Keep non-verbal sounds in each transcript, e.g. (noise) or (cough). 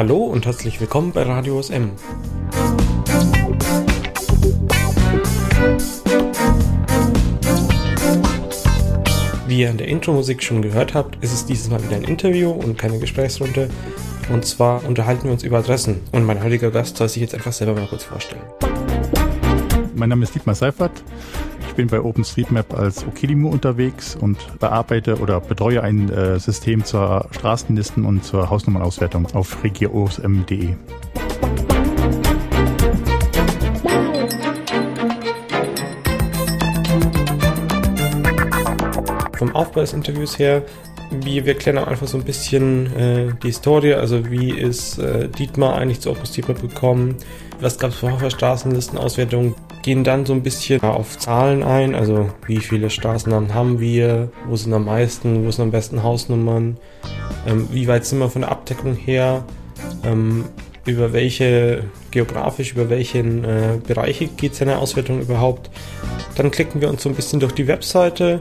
Hallo und herzlich willkommen bei Radio SM. Wie ihr in der Intro-Musik schon gehört habt, ist es dieses Mal wieder ein Interview und keine Gesprächsrunde. Und zwar unterhalten wir uns über Adressen. Und mein heutiger Gast soll sich jetzt einfach selber mal kurz vorstellen. Mein Name ist Dietmar Seifert. Bin bei OpenStreetMap als Okidimo unterwegs und bearbeite oder betreue ein äh, System zur Straßenlisten und zur Hausnummernauswertung auf regiosm.de. Vom Aufbau des Interviews her, wie wir klären einfach so ein bisschen äh, die Historie, also wie ist äh, Dietmar eigentlich zu OpenStreetMap gekommen, was gab es vorher für Straßenlistenauswertungen, gehen dann so ein bisschen auf Zahlen ein, also wie viele Straßennamen haben wir, wo sind am meisten, wo sind am besten Hausnummern, ähm, wie weit sind wir von der Abdeckung her, ähm, über welche, geografisch, über welchen äh, Bereiche geht seine Auswertung überhaupt. Dann klicken wir uns so ein bisschen durch die Webseite,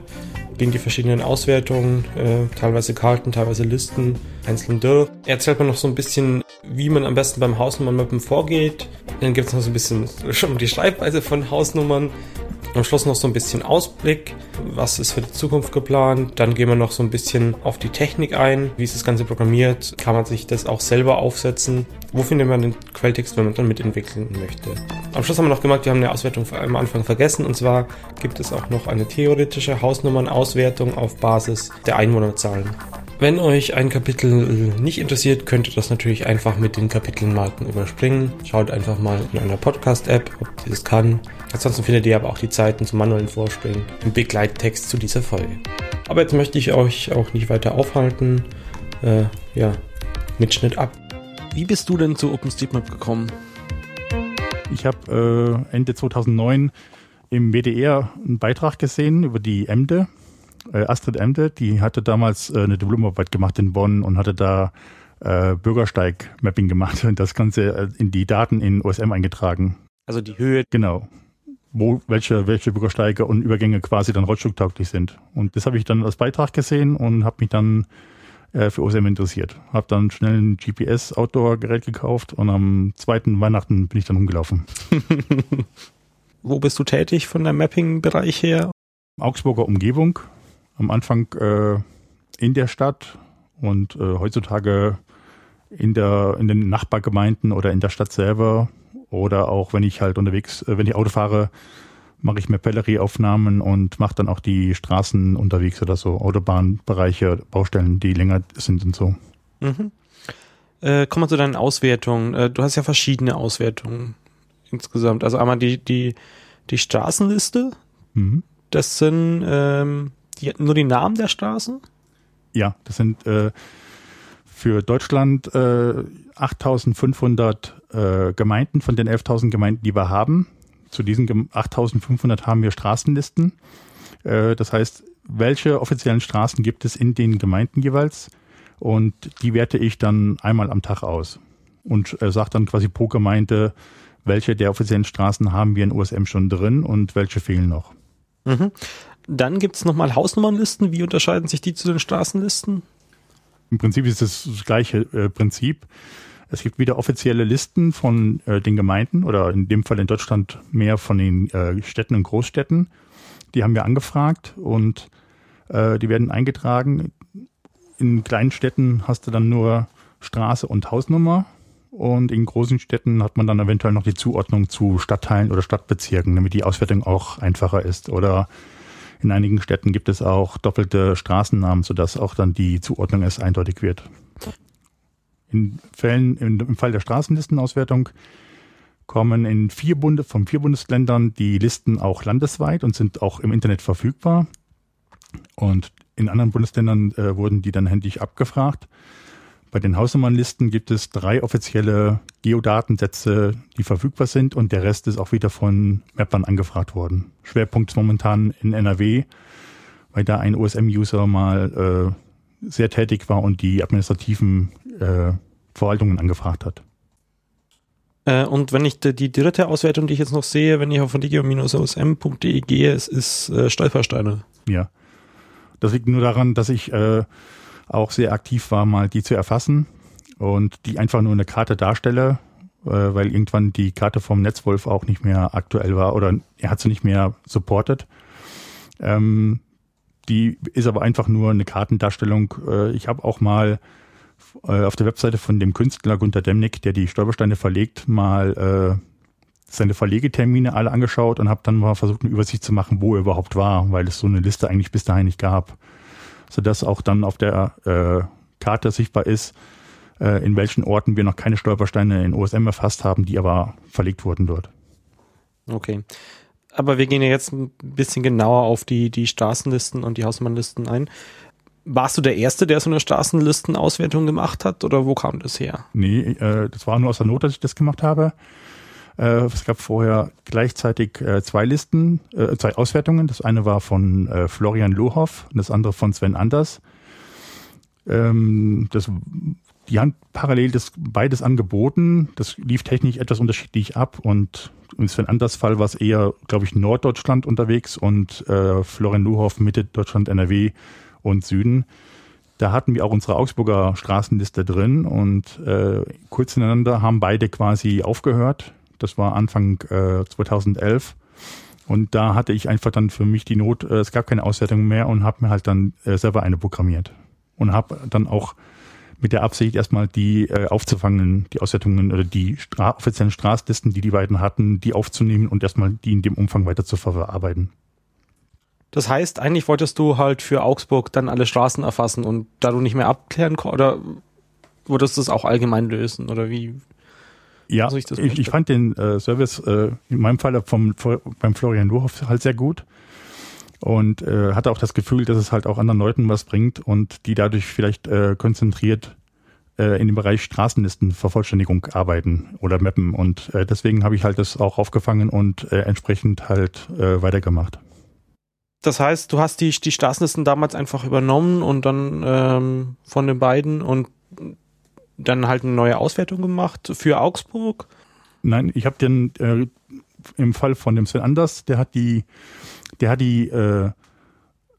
gehen die verschiedenen Auswertungen, äh, teilweise Karten, teilweise Listen, einzeln durch. Erzählt man noch so ein bisschen, wie man am besten beim Hausnummernmappen vorgeht. Dann gibt es noch so ein bisschen schon die Schreibweise von Hausnummern. Am Schluss noch so ein bisschen Ausblick, was ist für die Zukunft geplant. Dann gehen wir noch so ein bisschen auf die Technik ein, wie ist das Ganze programmiert, kann man sich das auch selber aufsetzen. Wo findet man den Quelltext, wenn man dann mitentwickeln möchte? Am Schluss haben wir noch gemerkt, wir haben eine Auswertung am Anfang vergessen und zwar gibt es auch noch eine theoretische Hausnummernauswertung auf Basis der Einwohnerzahlen. Wenn euch ein Kapitel nicht interessiert, könnt ihr das natürlich einfach mit den Kapitelmarken überspringen. Schaut einfach mal in einer Podcast-App, ob die das kann. Ansonsten findet ihr aber auch die Zeiten zum manuellen Vorspringen im Begleittext zu dieser Folge. Aber jetzt möchte ich euch auch nicht weiter aufhalten. Äh, ja, Mitschnitt ab. Wie bist du denn zu OpenStreetMap gekommen? Ich habe äh, Ende 2009 im WDR einen Beitrag gesehen über die Emde äh, Astrid Emde, die hatte damals äh, eine Diplomarbeit gemacht in Bonn und hatte da äh, Bürgersteig-Mapping gemacht und das Ganze äh, in die Daten in OSM eingetragen. Also die Höhe. Genau. Wo, welche, welche Bürgersteige und Übergänge quasi dann rollstuhltauglich sind. Und das habe ich dann als Beitrag gesehen und habe mich dann äh, für OSM interessiert. Habe dann schnell ein GPS-Outdoor-Gerät gekauft und am zweiten Weihnachten bin ich dann umgelaufen. (laughs) Wo bist du tätig von der Mapping-Bereich her? Augsburger Umgebung, am Anfang äh, in der Stadt und äh, heutzutage in der in den Nachbargemeinden oder in der Stadt selber oder auch wenn ich halt unterwegs, äh, wenn ich Auto fahre, mache ich Mapellery-Aufnahmen und mache dann auch die Straßen unterwegs oder so, Autobahnbereiche, Baustellen, die länger sind und so. Mhm. Äh, kommen wir zu deinen Auswertungen. Äh, du hast ja verschiedene Auswertungen insgesamt. Also einmal die, die, die Straßenliste. Mhm. Das sind ähm, die, nur die Namen der Straßen? Ja, das sind äh, für Deutschland äh, 8500 äh, Gemeinden von den 11.000 Gemeinden, die wir haben. Zu diesen 8500 haben wir Straßenlisten. Äh, das heißt, welche offiziellen Straßen gibt es in den Gemeinden jeweils? Und die werte ich dann einmal am Tag aus und äh, sage dann quasi pro Gemeinde, welche der offiziellen Straßen haben wir in USM schon drin und welche fehlen noch. Mhm. Dann gibt es nochmal Hausnummernlisten. Wie unterscheiden sich die zu den Straßenlisten? Im Prinzip ist es das gleiche äh, Prinzip. Es gibt wieder offizielle Listen von äh, den Gemeinden oder in dem Fall in Deutschland mehr von den äh, Städten und Großstädten. Die haben wir angefragt und äh, die werden eingetragen. In kleinen Städten hast du dann nur Straße und Hausnummer und in großen Städten hat man dann eventuell noch die Zuordnung zu Stadtteilen oder Stadtbezirken, damit die Auswertung auch einfacher ist. Oder in einigen Städten gibt es auch doppelte Straßennamen, sodass auch dann die Zuordnung erst eindeutig wird. In Fällen, im Fall der Straßenlistenauswertung kommen in vier Bunde, von vier Bundesländern die Listen auch landesweit und sind auch im Internet verfügbar. Und in anderen Bundesländern äh, wurden die dann händisch abgefragt. Bei den Hausnummernlisten gibt es drei offizielle Geodatensätze, die verfügbar sind und der Rest ist auch wieder von Mappern angefragt worden. Schwerpunkt momentan in NRW, weil da ein OSM-User mal äh, sehr tätig war und die administrativen äh, Verwaltungen angefragt hat. Äh, und wenn ich die, dritte Auswertung, die ich jetzt noch sehe, wenn ich auf digio-osm.de gehe, es ist äh, Stolpersteine. Ja. Das liegt nur daran, dass ich äh, auch sehr aktiv war, mal die zu erfassen, und die einfach nur eine Karte darstelle, äh, weil irgendwann die Karte vom Netzwolf auch nicht mehr aktuell war oder er hat sie nicht mehr supportet. Ähm, die ist aber einfach nur eine Kartendarstellung. Äh, ich habe auch mal äh, auf der Webseite von dem Künstler Gunter Demnig, der die Stolpersteine verlegt, mal seine Verlegetermine alle angeschaut und habe dann mal versucht, eine Übersicht zu machen, wo er überhaupt war, weil es so eine Liste eigentlich bis dahin nicht gab. Sodass auch dann auf der äh, Karte sichtbar ist, äh, in welchen Orten wir noch keine Stolpersteine in OSM erfasst haben, die aber verlegt wurden dort. Okay. Aber wir gehen ja jetzt ein bisschen genauer auf die, die Straßenlisten und die Hausmannlisten ein. Warst du der Erste, der so eine Straßenlistenauswertung gemacht hat oder wo kam das her? Nee, äh, das war nur aus der Not, dass ich das gemacht habe. Äh, es gab vorher gleichzeitig äh, zwei Listen, äh, zwei Auswertungen. Das eine war von äh, Florian Lohoff und das andere von Sven Anders. Ähm, das, die haben parallel das beides angeboten. Das lief technisch etwas unterschiedlich ab und im Sven Anders Fall war es eher, glaube ich, Norddeutschland unterwegs und äh, Florian Lohoff Mitte Deutschland, NRW und Süden. Da hatten wir auch unsere Augsburger Straßenliste drin und äh, kurz ineinander haben beide quasi aufgehört das war Anfang äh, 2011. Und da hatte ich einfach dann für mich die Not, äh, es gab keine Auswertung mehr und habe mir halt dann äh, selber eine programmiert. Und habe dann auch mit der Absicht erstmal die äh, aufzufangen, die Auswertungen oder die Stra offiziellen Straßlisten, die die beiden hatten, die aufzunehmen und erstmal die in dem Umfang weiter zu verarbeiten. Das heißt, eigentlich wolltest du halt für Augsburg dann alle Straßen erfassen und da du nicht mehr abklären konntest, oder würdest du es auch allgemein lösen oder wie? Ja, also ich, ich, ich, fand den äh, Service äh, in meinem Fall vom, beim Florian Luhoff halt sehr gut und äh, hatte auch das Gefühl, dass es halt auch anderen Leuten was bringt und die dadurch vielleicht äh, konzentriert äh, in dem Bereich Straßenlistenvervollständigung arbeiten oder mappen und äh, deswegen habe ich halt das auch aufgefangen und äh, entsprechend halt äh, weitergemacht. Das heißt, du hast die, die Straßenlisten damals einfach übernommen und dann ähm, von den beiden und dann halt eine neue Auswertung gemacht für Augsburg? Nein, ich habe den äh, im Fall von dem Sven Anders, der hat die, der hat die äh,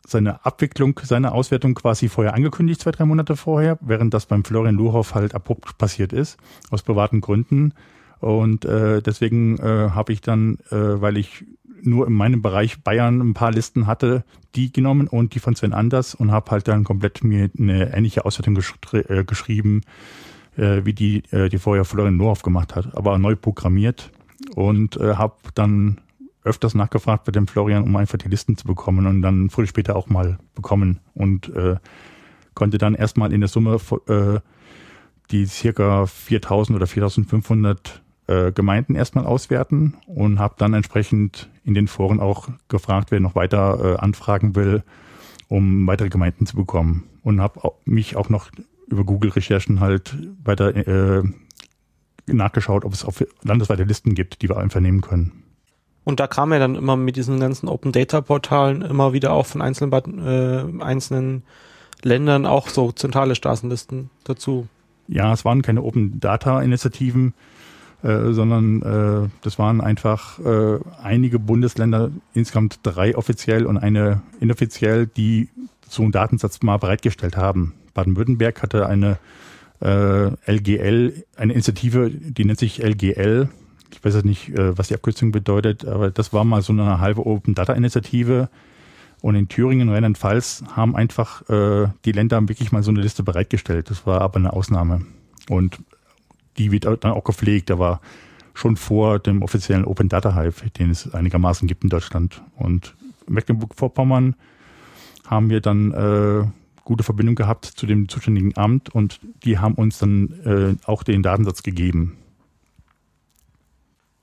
seine Abwicklung, seine Auswertung quasi vorher angekündigt, zwei, drei Monate vorher, während das beim Florian Luhoff halt abrupt passiert ist, aus privaten Gründen. Und äh, deswegen äh, habe ich dann, äh, weil ich nur in meinem Bereich Bayern ein paar Listen hatte, die genommen und die von Sven Anders und habe halt dann komplett mir eine ähnliche Auswertung gesch äh, geschrieben, äh, wie die, äh, die vorher Florian Noorhoff gemacht hat, aber neu programmiert und äh, habe dann öfters nachgefragt bei dem Florian, um einfach die Listen zu bekommen und dann früh später auch mal bekommen und äh, konnte dann erstmal in der Summe äh, die circa 4000 oder 4500 äh, Gemeinden erstmal auswerten und habe dann entsprechend in den Foren auch gefragt, wer noch weiter äh, anfragen will, um weitere Gemeinden zu bekommen. Und habe mich auch noch über Google-Recherchen halt weiter äh, nachgeschaut, ob es auf landesweite Listen gibt, die wir einfach nehmen können. Und da kam er dann immer mit diesen ganzen Open Data Portalen immer wieder auch von einzelnen, äh, einzelnen Ländern auch so zentrale Straßenlisten dazu. Ja, es waren keine Open Data Initiativen, äh, sondern äh, das waren einfach äh, einige Bundesländer, insgesamt drei offiziell und eine inoffiziell, die so einen Datensatz mal bereitgestellt haben. Baden-Württemberg hatte eine äh, LGL, eine Initiative, die nennt sich LGL. Ich weiß jetzt nicht, äh, was die Abkürzung bedeutet, aber das war mal so eine halbe Open Data Initiative. Und in Thüringen und Rheinland-Pfalz haben einfach äh, die Länder wirklich mal so eine Liste bereitgestellt. Das war aber eine Ausnahme. Und die wird dann auch gepflegt. Da war schon vor dem offiziellen Open Data Hype, den es einigermaßen gibt in Deutschland. Und Mecklenburg-Vorpommern haben wir dann äh, gute Verbindung gehabt zu dem zuständigen Amt und die haben uns dann äh, auch den Datensatz gegeben.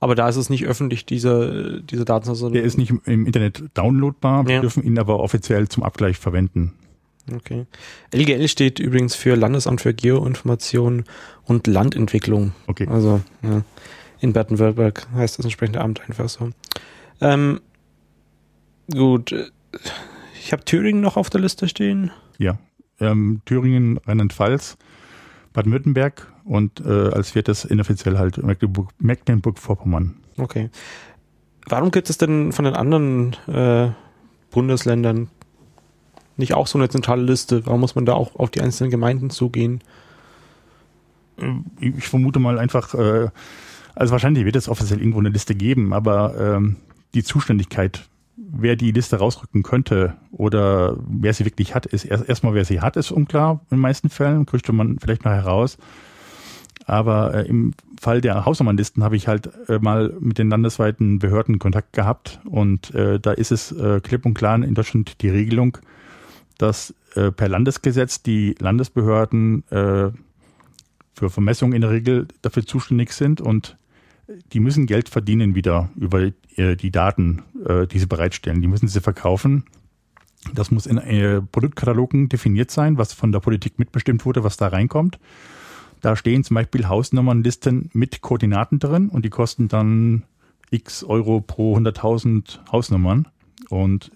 Aber da ist es nicht öffentlich, dieser diese Datensatz. Der ist nicht im Internet downloadbar, wir ja. dürfen ihn aber offiziell zum Abgleich verwenden. Okay. LGL steht übrigens für Landesamt für Geoinformation und Landentwicklung. Okay. Also ja, in Baden-Württemberg heißt das entsprechende Amt einfach so. Ähm, gut. Ich habe Thüringen noch auf der Liste stehen. Ja, ähm, Thüringen, Rheinland-Pfalz, Baden-Württemberg und äh, als viertes inoffiziell halt Mecklenburg-Vorpommern. Okay. Warum gibt es denn von den anderen äh, Bundesländern nicht auch so eine zentrale Liste? Warum muss man da auch auf die einzelnen Gemeinden zugehen? ich vermute mal einfach, äh, also wahrscheinlich wird es offiziell irgendwo eine Liste geben, aber ähm, die Zuständigkeit, wer die Liste rausrücken könnte oder wer sie wirklich hat, ist erst erstmal, wer sie hat, ist unklar in den meisten Fällen, kriegt man vielleicht noch heraus. Aber äh, im Fall der Hausnummernlisten habe ich halt äh, mal mit den landesweiten Behörden Kontakt gehabt und äh, da ist es äh, klipp und klar in Deutschland die Regelung, dass äh, per Landesgesetz die Landesbehörden äh, für Vermessungen in der Regel dafür zuständig sind und die müssen Geld verdienen wieder über äh, die Daten, äh, die sie bereitstellen. Die müssen sie verkaufen. Das muss in äh, Produktkatalogen definiert sein, was von der Politik mitbestimmt wurde, was da reinkommt. Da stehen zum Beispiel Hausnummernlisten mit Koordinaten drin und die kosten dann x Euro pro 100.000 Hausnummern. Und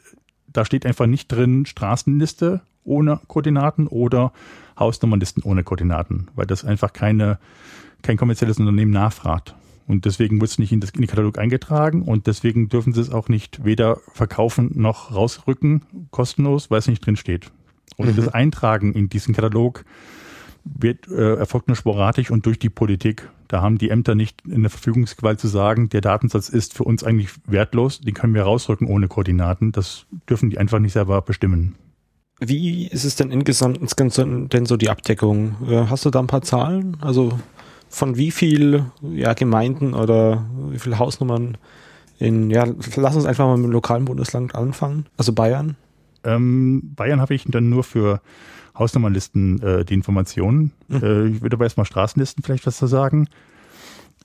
da steht einfach nicht drin Straßenliste ohne Koordinaten oder Hausnummernlisten ohne Koordinaten, weil das einfach keine, kein kommerzielles Unternehmen nachfragt. Und deswegen wird es nicht in, das, in den Katalog eingetragen und deswegen dürfen sie es auch nicht weder verkaufen noch rausrücken, kostenlos, weil es nicht drin steht. Und mhm. das Eintragen in diesen Katalog wird, äh, erfolgt nur sporadisch und durch die Politik. Da haben die Ämter nicht in der Verfügungsgewalt zu sagen, der Datensatz ist für uns eigentlich wertlos, den können wir rausrücken ohne Koordinaten. Das dürfen die einfach nicht selber bestimmen. Wie ist es denn insgesamt denn so die Abdeckung? Äh, hast du da ein paar Zahlen? Also von wie viel ja, Gemeinden oder wie viele Hausnummern in, ja, lass uns einfach mal mit dem lokalen Bundesland anfangen, also Bayern? Ähm, Bayern habe ich dann nur für Hausnummernlisten äh, die Informationen. Mhm. Äh, ich würde aber erstmal Straßenlisten vielleicht was zu sagen.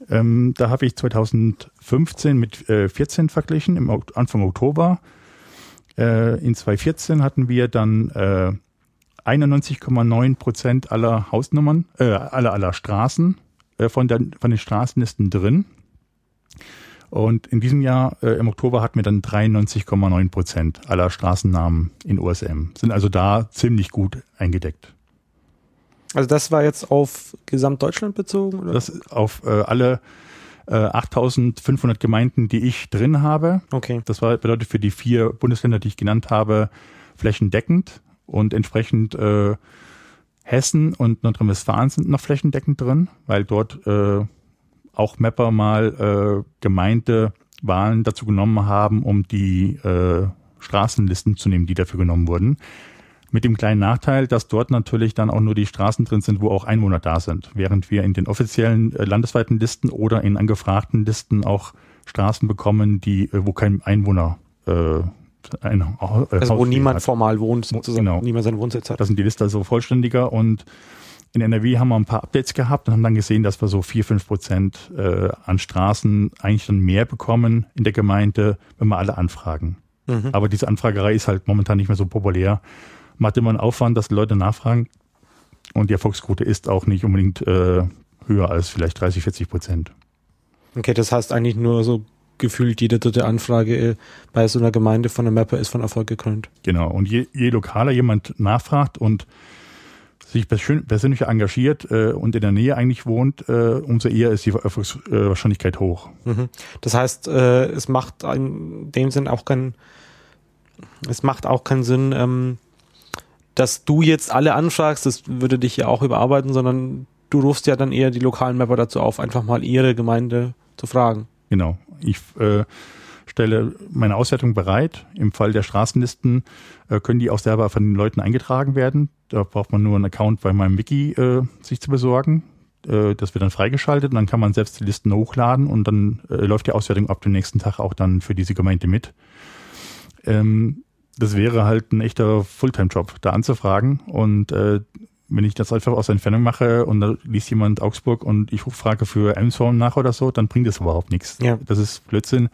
Ähm, da habe ich 2015 mit äh, 14 verglichen, im Anfang Oktober. Äh, in 2014 hatten wir dann äh, 91,9 Prozent aller Hausnummern, äh, aller, aller Straßen von, der, von den Straßenlisten drin. Und in diesem Jahr, äh, im Oktober, hatten wir dann 93,9 Prozent aller Straßennamen in OSM. Sind also da ziemlich gut eingedeckt. Also das war jetzt auf Gesamtdeutschland bezogen? Oder? Das auf äh, alle äh, 8500 Gemeinden, die ich drin habe. Okay. Das war, bedeutet für die vier Bundesländer, die ich genannt habe, flächendeckend und entsprechend äh, Hessen und Nordrhein-Westfalen sind noch flächendeckend drin, weil dort äh, auch Mapper mal äh, Gemeindewahlen dazu genommen haben, um die äh, Straßenlisten zu nehmen, die dafür genommen wurden. Mit dem kleinen Nachteil, dass dort natürlich dann auch nur die Straßen drin sind, wo auch Einwohner da sind, während wir in den offiziellen äh, landesweiten Listen oder in angefragten Listen auch Straßen bekommen, die äh, wo kein Einwohner äh, ein äh, Also wo niemand hat. formal wohnt, sozusagen, genau. niemand seinen Wohnsitz hat. Da sind die Liste also vollständiger und in NRW haben wir ein paar Updates gehabt und haben dann gesehen, dass wir so vier, fünf Prozent äh, an Straßen eigentlich dann mehr bekommen in der Gemeinde, wenn wir alle anfragen. Mhm. Aber diese Anfragerei ist halt momentan nicht mehr so populär. Man hat immer einen Aufwand, dass die Leute nachfragen und die Erfolgsquote ist auch nicht unbedingt äh, höher als vielleicht 30, 40 Prozent. Okay, das heißt eigentlich nur so gefühlt jede dritte Anfrage äh, bei so einer Gemeinde von einem Mapper ist von Erfolg gekrönt. Genau. Und je, je lokaler jemand nachfragt und sich persönlich engagiert äh, und in der Nähe eigentlich wohnt, äh, umso eher ist die Erfolgswahrscheinlichkeit hoch. Mhm. Das heißt, äh, es macht in dem Sinn auch keinen, es macht auch keinen Sinn, ähm, dass du jetzt alle anfragst, das würde dich ja auch überarbeiten, sondern du rufst ja dann eher die lokalen Mapper dazu auf, einfach mal ihre Gemeinde zu fragen. Genau. Ich äh, stelle meine Auswertung bereit. Im Fall der Straßenlisten äh, können die auch selber von den Leuten eingetragen werden. Da braucht man nur einen Account bei meinem Wiki äh, sich zu besorgen. Äh, das wird dann freigeschaltet und dann kann man selbst die Listen hochladen und dann äh, läuft die Auswertung ab dem nächsten Tag auch dann für diese Gemeinde mit. Ähm, das wäre halt ein echter Fulltime-Job, da anzufragen und äh, wenn ich das einfach aus der Entfernung mache und da liest jemand Augsburg und ich frage für Elmshorn nach oder so, dann bringt das überhaupt nichts. Ja. Das ist Blödsinn.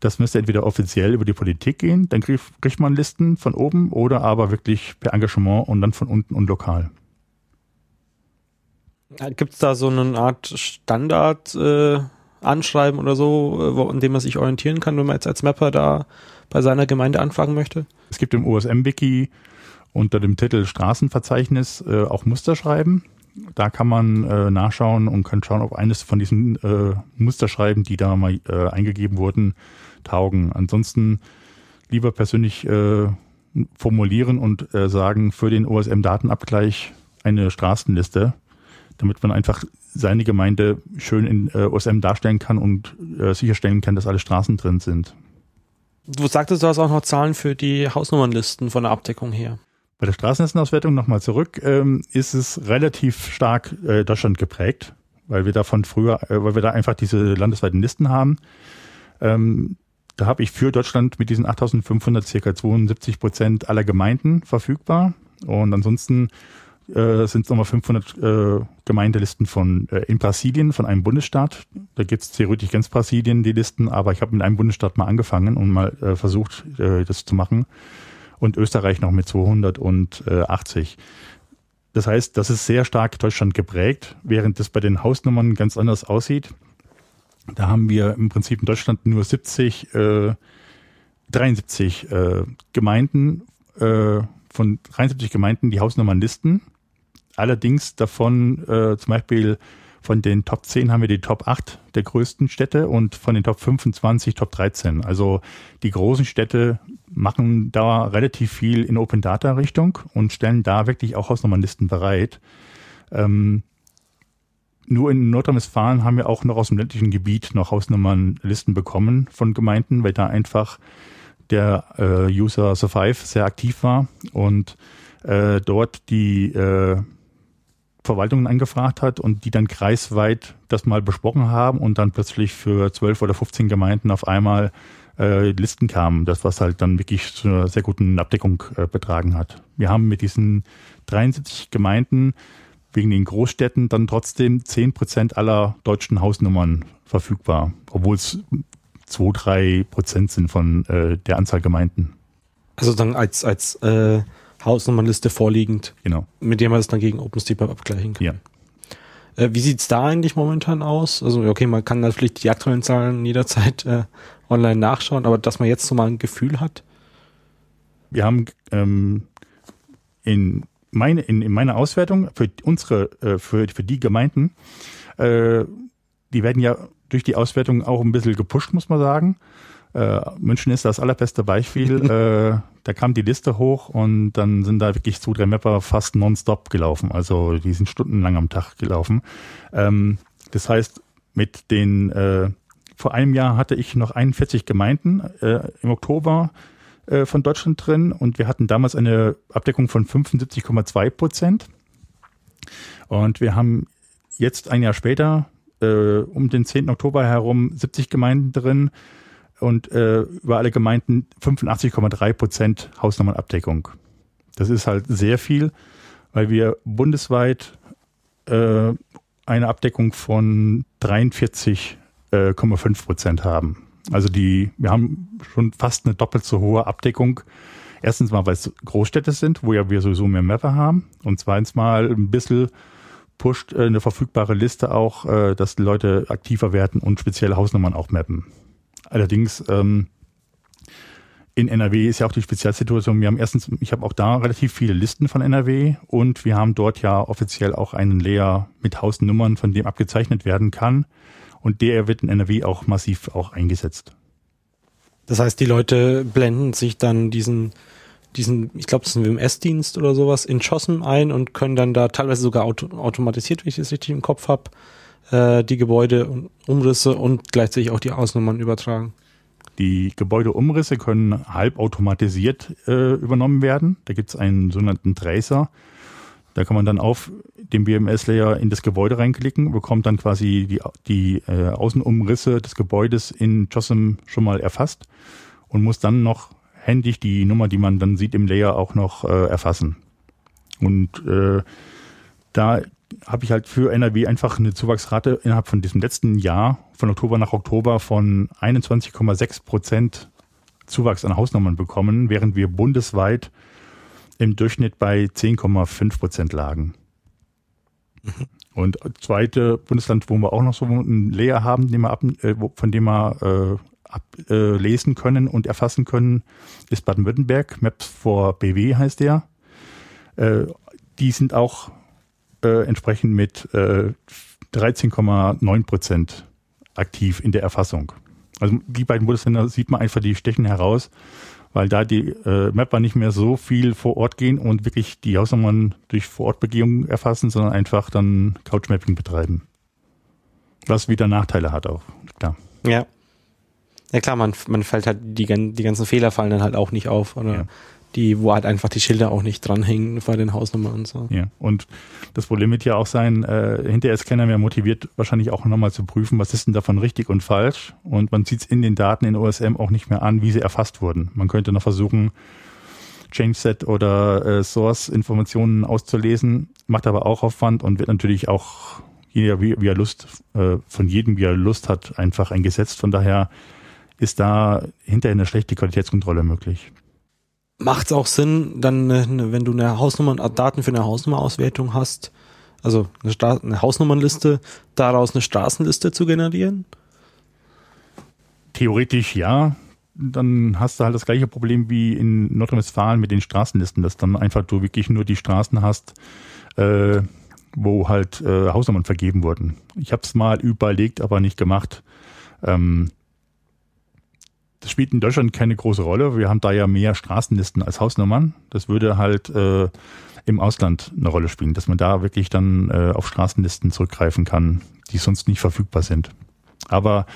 Das müsste entweder offiziell über die Politik gehen, dann kriegt man Listen von oben oder aber wirklich per Engagement und dann von unten und lokal. Gibt es da so eine Art Standard äh, Anschreiben oder so, äh, wo, an dem man sich orientieren kann, wenn man jetzt als Mapper da bei seiner Gemeinde anfragen möchte? Es gibt im OSM-Wiki unter dem Titel Straßenverzeichnis äh, auch Muster schreiben. Da kann man äh, nachschauen und kann schauen, ob eines von diesen äh, Musterschreiben, die da mal äh, eingegeben wurden, taugen. Ansonsten lieber persönlich äh, formulieren und äh, sagen für den OSM-Datenabgleich eine Straßenliste. damit man einfach seine Gemeinde schön in äh, OSM darstellen kann und äh, sicherstellen kann, dass alle Straßen drin sind. Du sagtest, du hast auch noch Zahlen für die Hausnummernlisten von der Abdeckung her. Bei der Straßennetzauswertung nochmal zurück, ähm, ist es relativ stark äh, Deutschland geprägt, weil wir davon früher, äh, weil wir da einfach diese landesweiten Listen haben. Ähm, da habe ich für Deutschland mit diesen 8500 circa 72 Prozent aller Gemeinden verfügbar. Und ansonsten äh, sind es nochmal 500 äh, Gemeindelisten von in Brasilien, von einem Bundesstaat. Da gibt es theoretisch ganz Brasilien die Listen, aber ich habe mit einem Bundesstaat mal angefangen und mal versucht, das zu machen. Und Österreich noch mit 280. Das heißt, das ist sehr stark Deutschland geprägt, während das bei den Hausnummern ganz anders aussieht. Da haben wir im Prinzip in Deutschland nur 70, äh, 73 äh, Gemeinden, äh, von 73 Gemeinden die Hausnummern listen. Allerdings davon äh, zum Beispiel von den Top 10 haben wir die Top 8 der größten Städte und von den Top 25 Top 13. Also die großen Städte machen da relativ viel in Open Data Richtung und stellen da wirklich auch Hausnummernlisten bereit. Ähm, nur in Nordrhein-Westfalen haben wir auch noch aus dem ländlichen Gebiet noch Hausnummernlisten bekommen von Gemeinden, weil da einfach der äh, User Survive sehr aktiv war und äh, dort die äh, Verwaltungen angefragt hat und die dann kreisweit das mal besprochen haben und dann plötzlich für zwölf oder 15 Gemeinden auf einmal äh, Listen kamen, das was halt dann wirklich zu einer sehr guten Abdeckung äh, betragen hat. Wir haben mit diesen 73 Gemeinden wegen den Großstädten dann trotzdem 10 Prozent aller deutschen Hausnummern verfügbar, obwohl es 2, 3 Prozent sind von äh, der Anzahl Gemeinden. Also dann als, als äh, Hausnummernliste vorliegend, genau. mit der man das dann gegen OpenStreetMap abgleichen kann. Ja. Äh, wie sieht's da eigentlich momentan aus? Also okay, man kann natürlich die aktuellen Zahlen jederzeit äh, online nachschauen, aber dass man jetzt so mal ein Gefühl hat? Wir haben ähm, in, meine, in, in meiner Auswertung für unsere, äh, für, für die Gemeinden, äh, die werden ja durch die Auswertung auch ein bisschen gepusht, muss man sagen. Äh, München ist das allerbeste Beispiel. (laughs) äh, da kam die Liste hoch und dann sind da wirklich zwei, drei Mapper fast nonstop gelaufen. Also die sind stundenlang am Tag gelaufen. Ähm, das heißt, mit den äh, vor einem Jahr hatte ich noch 41 Gemeinden äh, im Oktober äh, von Deutschland drin und wir hatten damals eine Abdeckung von 75,2 Prozent. Und wir haben jetzt ein Jahr später äh, um den 10. Oktober herum 70 Gemeinden drin und äh, über alle Gemeinden 85,3 Prozent Hausnummernabdeckung. Das ist halt sehr viel, weil wir bundesweit äh, eine Abdeckung von 43 äh, 5,5 Prozent haben. Also die, wir haben schon fast eine doppelt so hohe Abdeckung. Erstens mal, weil es Großstädte sind, wo ja wir sowieso mehr Mapper haben. Und zweitens mal ein bisschen pusht äh, eine verfügbare Liste auch, äh, dass die Leute aktiver werden und spezielle Hausnummern auch mappen. Allerdings ähm, in NRW ist ja auch die Spezialsituation. Wir haben erstens, ich habe auch da relativ viele Listen von NRW und wir haben dort ja offiziell auch einen Layer mit Hausnummern, von dem abgezeichnet werden kann. Und der wird in NRW auch massiv auch eingesetzt. Das heißt, die Leute blenden sich dann diesen, diesen, ich glaube, das ist ein WMS-Dienst oder sowas, in Schossen ein und können dann da teilweise sogar auto automatisiert, wenn ich das richtig im Kopf habe, äh, die Gebäude und Umrisse und gleichzeitig auch die Ausnummern übertragen. Die Gebäudeumrisse können halbautomatisiert äh, übernommen werden. Da gibt es einen sogenannten Tracer. Da kann man dann auf dem BMS-Layer in das Gebäude reinklicken, bekommt dann quasi die, die äh, Außenumrisse des Gebäudes in JOSM schon mal erfasst und muss dann noch händisch die Nummer, die man dann sieht im Layer, auch noch äh, erfassen. Und äh, da habe ich halt für NRW einfach eine Zuwachsrate innerhalb von diesem letzten Jahr, von Oktober nach Oktober, von 21,6 Prozent Zuwachs an Hausnummern bekommen, während wir bundesweit im Durchschnitt bei 10,5 Prozent lagen. Mhm. Und zweite Bundesland, wo wir auch noch so einen Layer haben, den wir ab, äh, von dem wir äh, ablesen äh, können und erfassen können, ist Baden-Württemberg. Maps for BW heißt der. Äh, die sind auch entsprechend mit äh, 13,9 Prozent aktiv in der Erfassung. Also die beiden Bundesländer sieht man einfach, die stechen heraus, weil da die äh, Mapper nicht mehr so viel vor Ort gehen und wirklich die Hausnummern durch Vorortbegehungen erfassen, sondern einfach dann Couchmapping betreiben. Was wieder Nachteile hat auch, klar. Ja. Ja klar, man, man fällt halt, die, die ganzen Fehler fallen dann halt auch nicht auf. Oder ja die, wo halt einfach die Schilder auch nicht dranhängen bei den Hausnummern und so. Ja, und das Problem wird ja auch sein, äh, hinterher ist keiner mehr motiviert, wahrscheinlich auch nochmal zu prüfen, was ist denn davon richtig und falsch. Und man sieht es in den Daten in OSM auch nicht mehr an, wie sie erfasst wurden. Man könnte noch versuchen, Changeset oder äh, Source-Informationen auszulesen, macht aber auch Aufwand und wird natürlich auch jeder, wie, wie er Lust, äh, von jedem, wie er Lust hat, einfach eingesetzt. Von daher ist da hinterher eine schlechte Qualitätskontrolle möglich macht es auch Sinn, dann, wenn du eine Hausnummer, Daten für eine Hausnummerauswertung hast, also eine, Stra eine Hausnummernliste, daraus eine Straßenliste zu generieren? Theoretisch ja. Dann hast du halt das gleiche Problem wie in Nordrhein-Westfalen mit den Straßenlisten, dass dann einfach du wirklich nur die Straßen hast, äh, wo halt äh, Hausnummern vergeben wurden. Ich habe es mal überlegt, aber nicht gemacht. Ähm, das spielt in Deutschland keine große Rolle. Wir haben da ja mehr Straßenlisten als Hausnummern. Das würde halt äh, im Ausland eine Rolle spielen, dass man da wirklich dann äh, auf Straßenlisten zurückgreifen kann, die sonst nicht verfügbar sind. Aber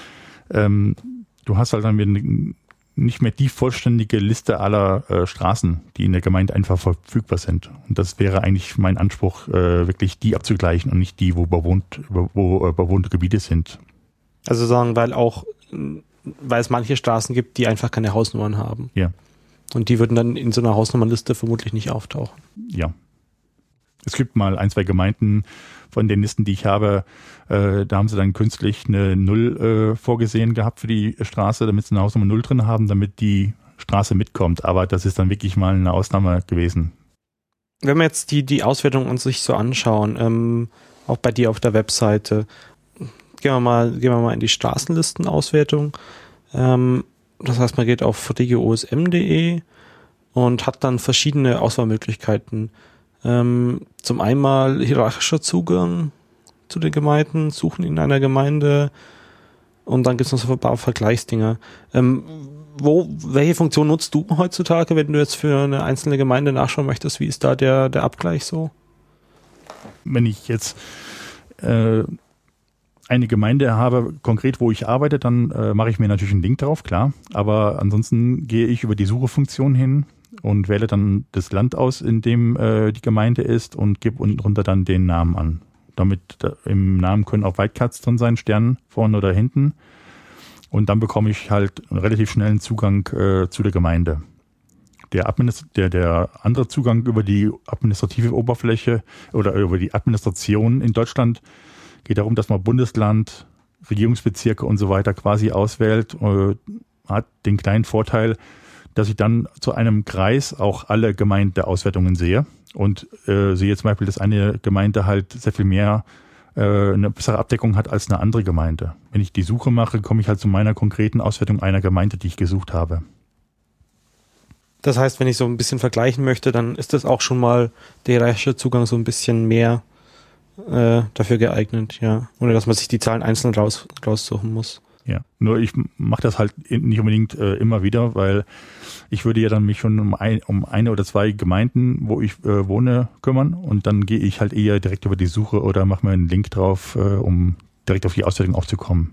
ähm, du hast halt dann nicht mehr die vollständige Liste aller äh, Straßen, die in der Gemeinde einfach verfügbar sind. Und das wäre eigentlich mein Anspruch, äh, wirklich die abzugleichen und nicht die, wo bewohnt, wo äh, bewohnte Gebiete sind. Also sagen, weil auch weil es manche Straßen gibt, die einfach keine Hausnummern haben. Ja. Und die würden dann in so einer Hausnummernliste vermutlich nicht auftauchen. Ja. Es gibt mal ein, zwei Gemeinden von den Listen, die ich habe, äh, da haben sie dann künstlich eine Null äh, vorgesehen gehabt für die Straße, damit sie eine Hausnummer Null drin haben, damit die Straße mitkommt. Aber das ist dann wirklich mal eine Ausnahme gewesen. Wenn wir jetzt die, die Auswertung uns sich so anschauen, ähm, auch bei dir auf der Webseite, gehen wir mal, gehen wir mal in die Straßenlistenauswertung. Ähm, das heißt, man geht auf regiosm.de und hat dann verschiedene Auswahlmöglichkeiten. Ähm, zum einen hierarchischer Zugang zu den Gemeinden, Suchen in einer Gemeinde und dann gibt es noch so ein paar Vergleichsdinger. Ähm, wo, welche Funktion nutzt du heutzutage, wenn du jetzt für eine einzelne Gemeinde nachschauen möchtest? Wie ist da der, der Abgleich so? Wenn ich jetzt äh, eine Gemeinde habe, konkret wo ich arbeite, dann äh, mache ich mir natürlich einen Link drauf, klar. Aber ansonsten gehe ich über die Suchefunktion hin und wähle dann das Land aus, in dem äh, die Gemeinde ist und gebe unten drunter dann den Namen an. Damit da, im Namen können auch Whitecards drin sein, Stern vorne oder hinten. Und dann bekomme ich halt relativ schnellen Zugang äh, zu der Gemeinde. Der, Administ der, der andere Zugang über die administrative Oberfläche oder über die Administration in Deutschland Geht darum, dass man Bundesland, Regierungsbezirke und so weiter quasi auswählt, äh, hat den kleinen Vorteil, dass ich dann zu einem Kreis auch alle Gemeindeauswertungen sehe und äh, sehe zum Beispiel, dass eine Gemeinde halt sehr viel mehr äh, eine bessere Abdeckung hat als eine andere Gemeinde. Wenn ich die Suche mache, komme ich halt zu meiner konkreten Auswertung einer Gemeinde, die ich gesucht habe. Das heißt, wenn ich so ein bisschen vergleichen möchte, dann ist das auch schon mal der hierarchische Zugang so ein bisschen mehr äh, dafür geeignet, ja. Ohne dass man sich die Zahlen einzeln raus, raussuchen muss. Ja, nur ich mache das halt nicht unbedingt äh, immer wieder, weil ich würde ja dann mich schon um, ein, um eine oder zwei Gemeinden, wo ich äh, wohne, kümmern und dann gehe ich halt eher direkt über die Suche oder mache mir einen Link drauf, äh, um direkt auf die Auswertung aufzukommen.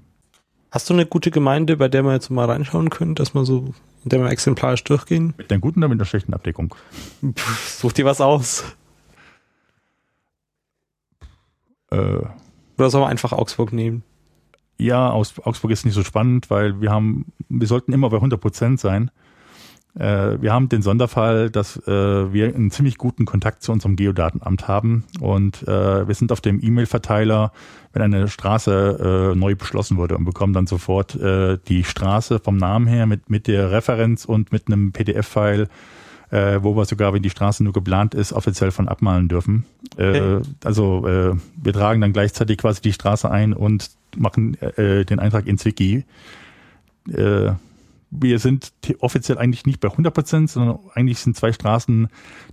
Hast du eine gute Gemeinde, bei der man jetzt mal reinschauen könnte, dass man so, in der wir exemplarisch durchgehen? Mit einer guten oder mit einer schlechten Abdeckung? Pff, such dir was aus. Äh, Oder soll man einfach Augsburg nehmen? Ja, aus, Augsburg ist nicht so spannend, weil wir haben, wir sollten immer bei 100 Prozent sein. Äh, wir haben den Sonderfall, dass äh, wir einen ziemlich guten Kontakt zu unserem Geodatenamt haben und äh, wir sind auf dem E-Mail-Verteiler, wenn eine Straße äh, neu beschlossen wurde und bekommen dann sofort äh, die Straße vom Namen her mit, mit der Referenz und mit einem PDF-File äh, wo wir sogar, wenn die Straße nur geplant ist, offiziell von abmalen dürfen. Äh, okay. Also äh, wir tragen dann gleichzeitig quasi die Straße ein und machen äh, den Eintrag ins Wiki. Äh, wir sind offiziell eigentlich nicht bei 100 Prozent, sondern eigentlich sind zwei Straßen,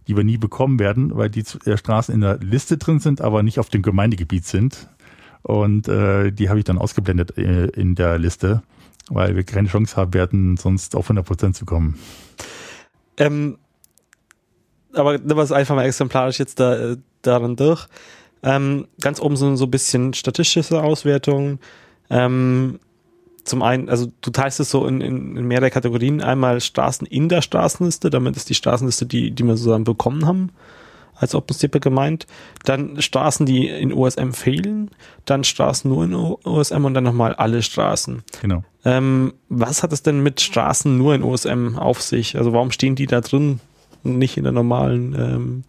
die wir nie bekommen werden, weil die äh, Straßen in der Liste drin sind, aber nicht auf dem Gemeindegebiet sind. Und äh, die habe ich dann ausgeblendet äh, in der Liste, weil wir keine Chance haben werden, sonst auf 100 Prozent zu kommen. Ähm, aber nehmen wir es einfach mal exemplarisch jetzt da, äh, daran durch. Ähm, ganz oben sind so ein bisschen statistische Auswertungen. Ähm, zum einen, also du teilst es so in, in, in mehrere Kategorien. Einmal Straßen in der Straßenliste, damit ist die Straßenliste, die, die wir sozusagen bekommen haben, als OpenStipper gemeint. Dann Straßen, die in OSM fehlen. Dann Straßen nur in OSM und dann nochmal alle Straßen. Genau. Ähm, was hat es denn mit Straßen nur in OSM auf sich? Also warum stehen die da drin nicht in der normalen ähm,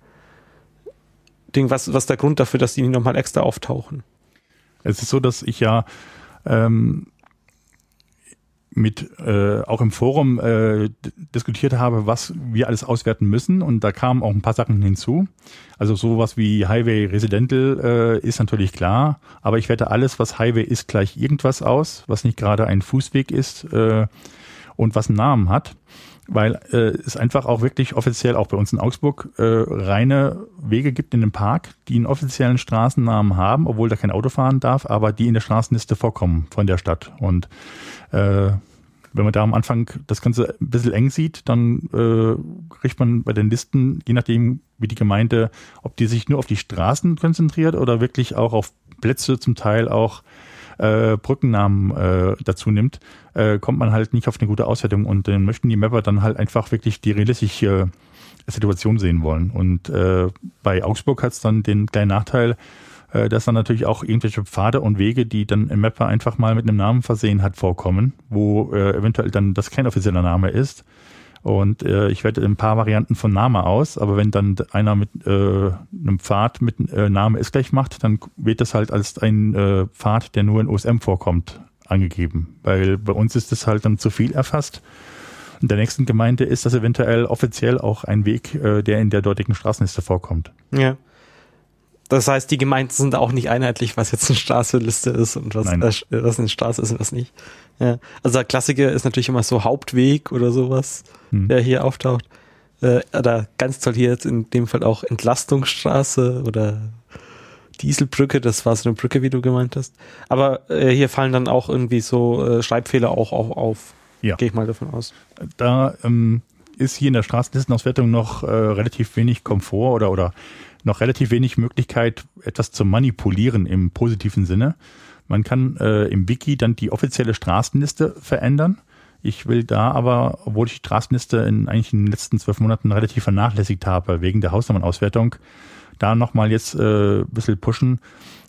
Ding? Was, was der Grund dafür, dass die nicht nochmal extra auftauchen? Es ist so, dass ich ja ähm, mit äh, auch im Forum äh, diskutiert habe, was wir alles auswerten müssen und da kamen auch ein paar Sachen hinzu. Also sowas wie Highway Residential äh, ist natürlich klar, aber ich werte alles, was Highway ist, gleich irgendwas aus, was nicht gerade ein Fußweg ist äh, und was einen Namen hat, weil äh, es einfach auch wirklich offiziell auch bei uns in Augsburg äh, reine Wege gibt in dem Park, die einen offiziellen Straßennamen haben, obwohl da kein Auto fahren darf, aber die in der Straßenliste vorkommen von der Stadt. Und äh, wenn man da am Anfang das Ganze ein bisschen eng sieht, dann äh, kriegt man bei den Listen, je nachdem, wie die Gemeinde, ob die sich nur auf die Straßen konzentriert oder wirklich auch auf Plätze, zum Teil auch äh, Brückennamen äh, dazu nimmt, äh, kommt man halt nicht auf eine gute Auswertung und dann möchten die Mapper dann halt einfach wirklich die realistische Situation sehen wollen. Und äh, bei Augsburg hat es dann den kleinen Nachteil, äh, dass dann natürlich auch irgendwelche Pfade und Wege, die dann im Mapper einfach mal mit einem Namen versehen hat, vorkommen, wo äh, eventuell dann das kein offizieller Name ist. Und äh, ich werde ein paar Varianten von Name aus, aber wenn dann einer mit äh, einem Pfad mit äh, Name ist gleich macht, dann wird das halt als ein äh, Pfad, der nur in OSM vorkommt, angegeben. Weil bei uns ist das halt dann zu viel erfasst. In der nächsten Gemeinde ist das eventuell offiziell auch ein Weg, äh, der in der dortigen Straßenliste vorkommt. Ja. Das heißt, die Gemeinden sind auch nicht einheitlich, was jetzt eine Straßenliste ist und was, äh, was eine Straße ist und was nicht. Ja. Also der Klassiker ist natürlich immer so Hauptweg oder sowas, hm. der hier auftaucht. Äh, oder ganz toll hier jetzt in dem Fall auch Entlastungsstraße oder Dieselbrücke, das war so eine Brücke, wie du gemeint hast. Aber äh, hier fallen dann auch irgendwie so äh, Schreibfehler auch, auch auf. Ja. Gehe ich mal davon aus. Da ähm, ist hier in der Straßenlistenauswertung noch äh, relativ wenig Komfort oder, oder noch relativ wenig Möglichkeit, etwas zu manipulieren im positiven Sinne. Man kann äh, im Wiki dann die offizielle Straßenliste verändern. Ich will da aber, obwohl ich die Straßenliste in eigentlich in den letzten zwölf Monaten relativ vernachlässigt habe, wegen der Hausnummernauswertung, da nochmal jetzt äh, ein bisschen pushen,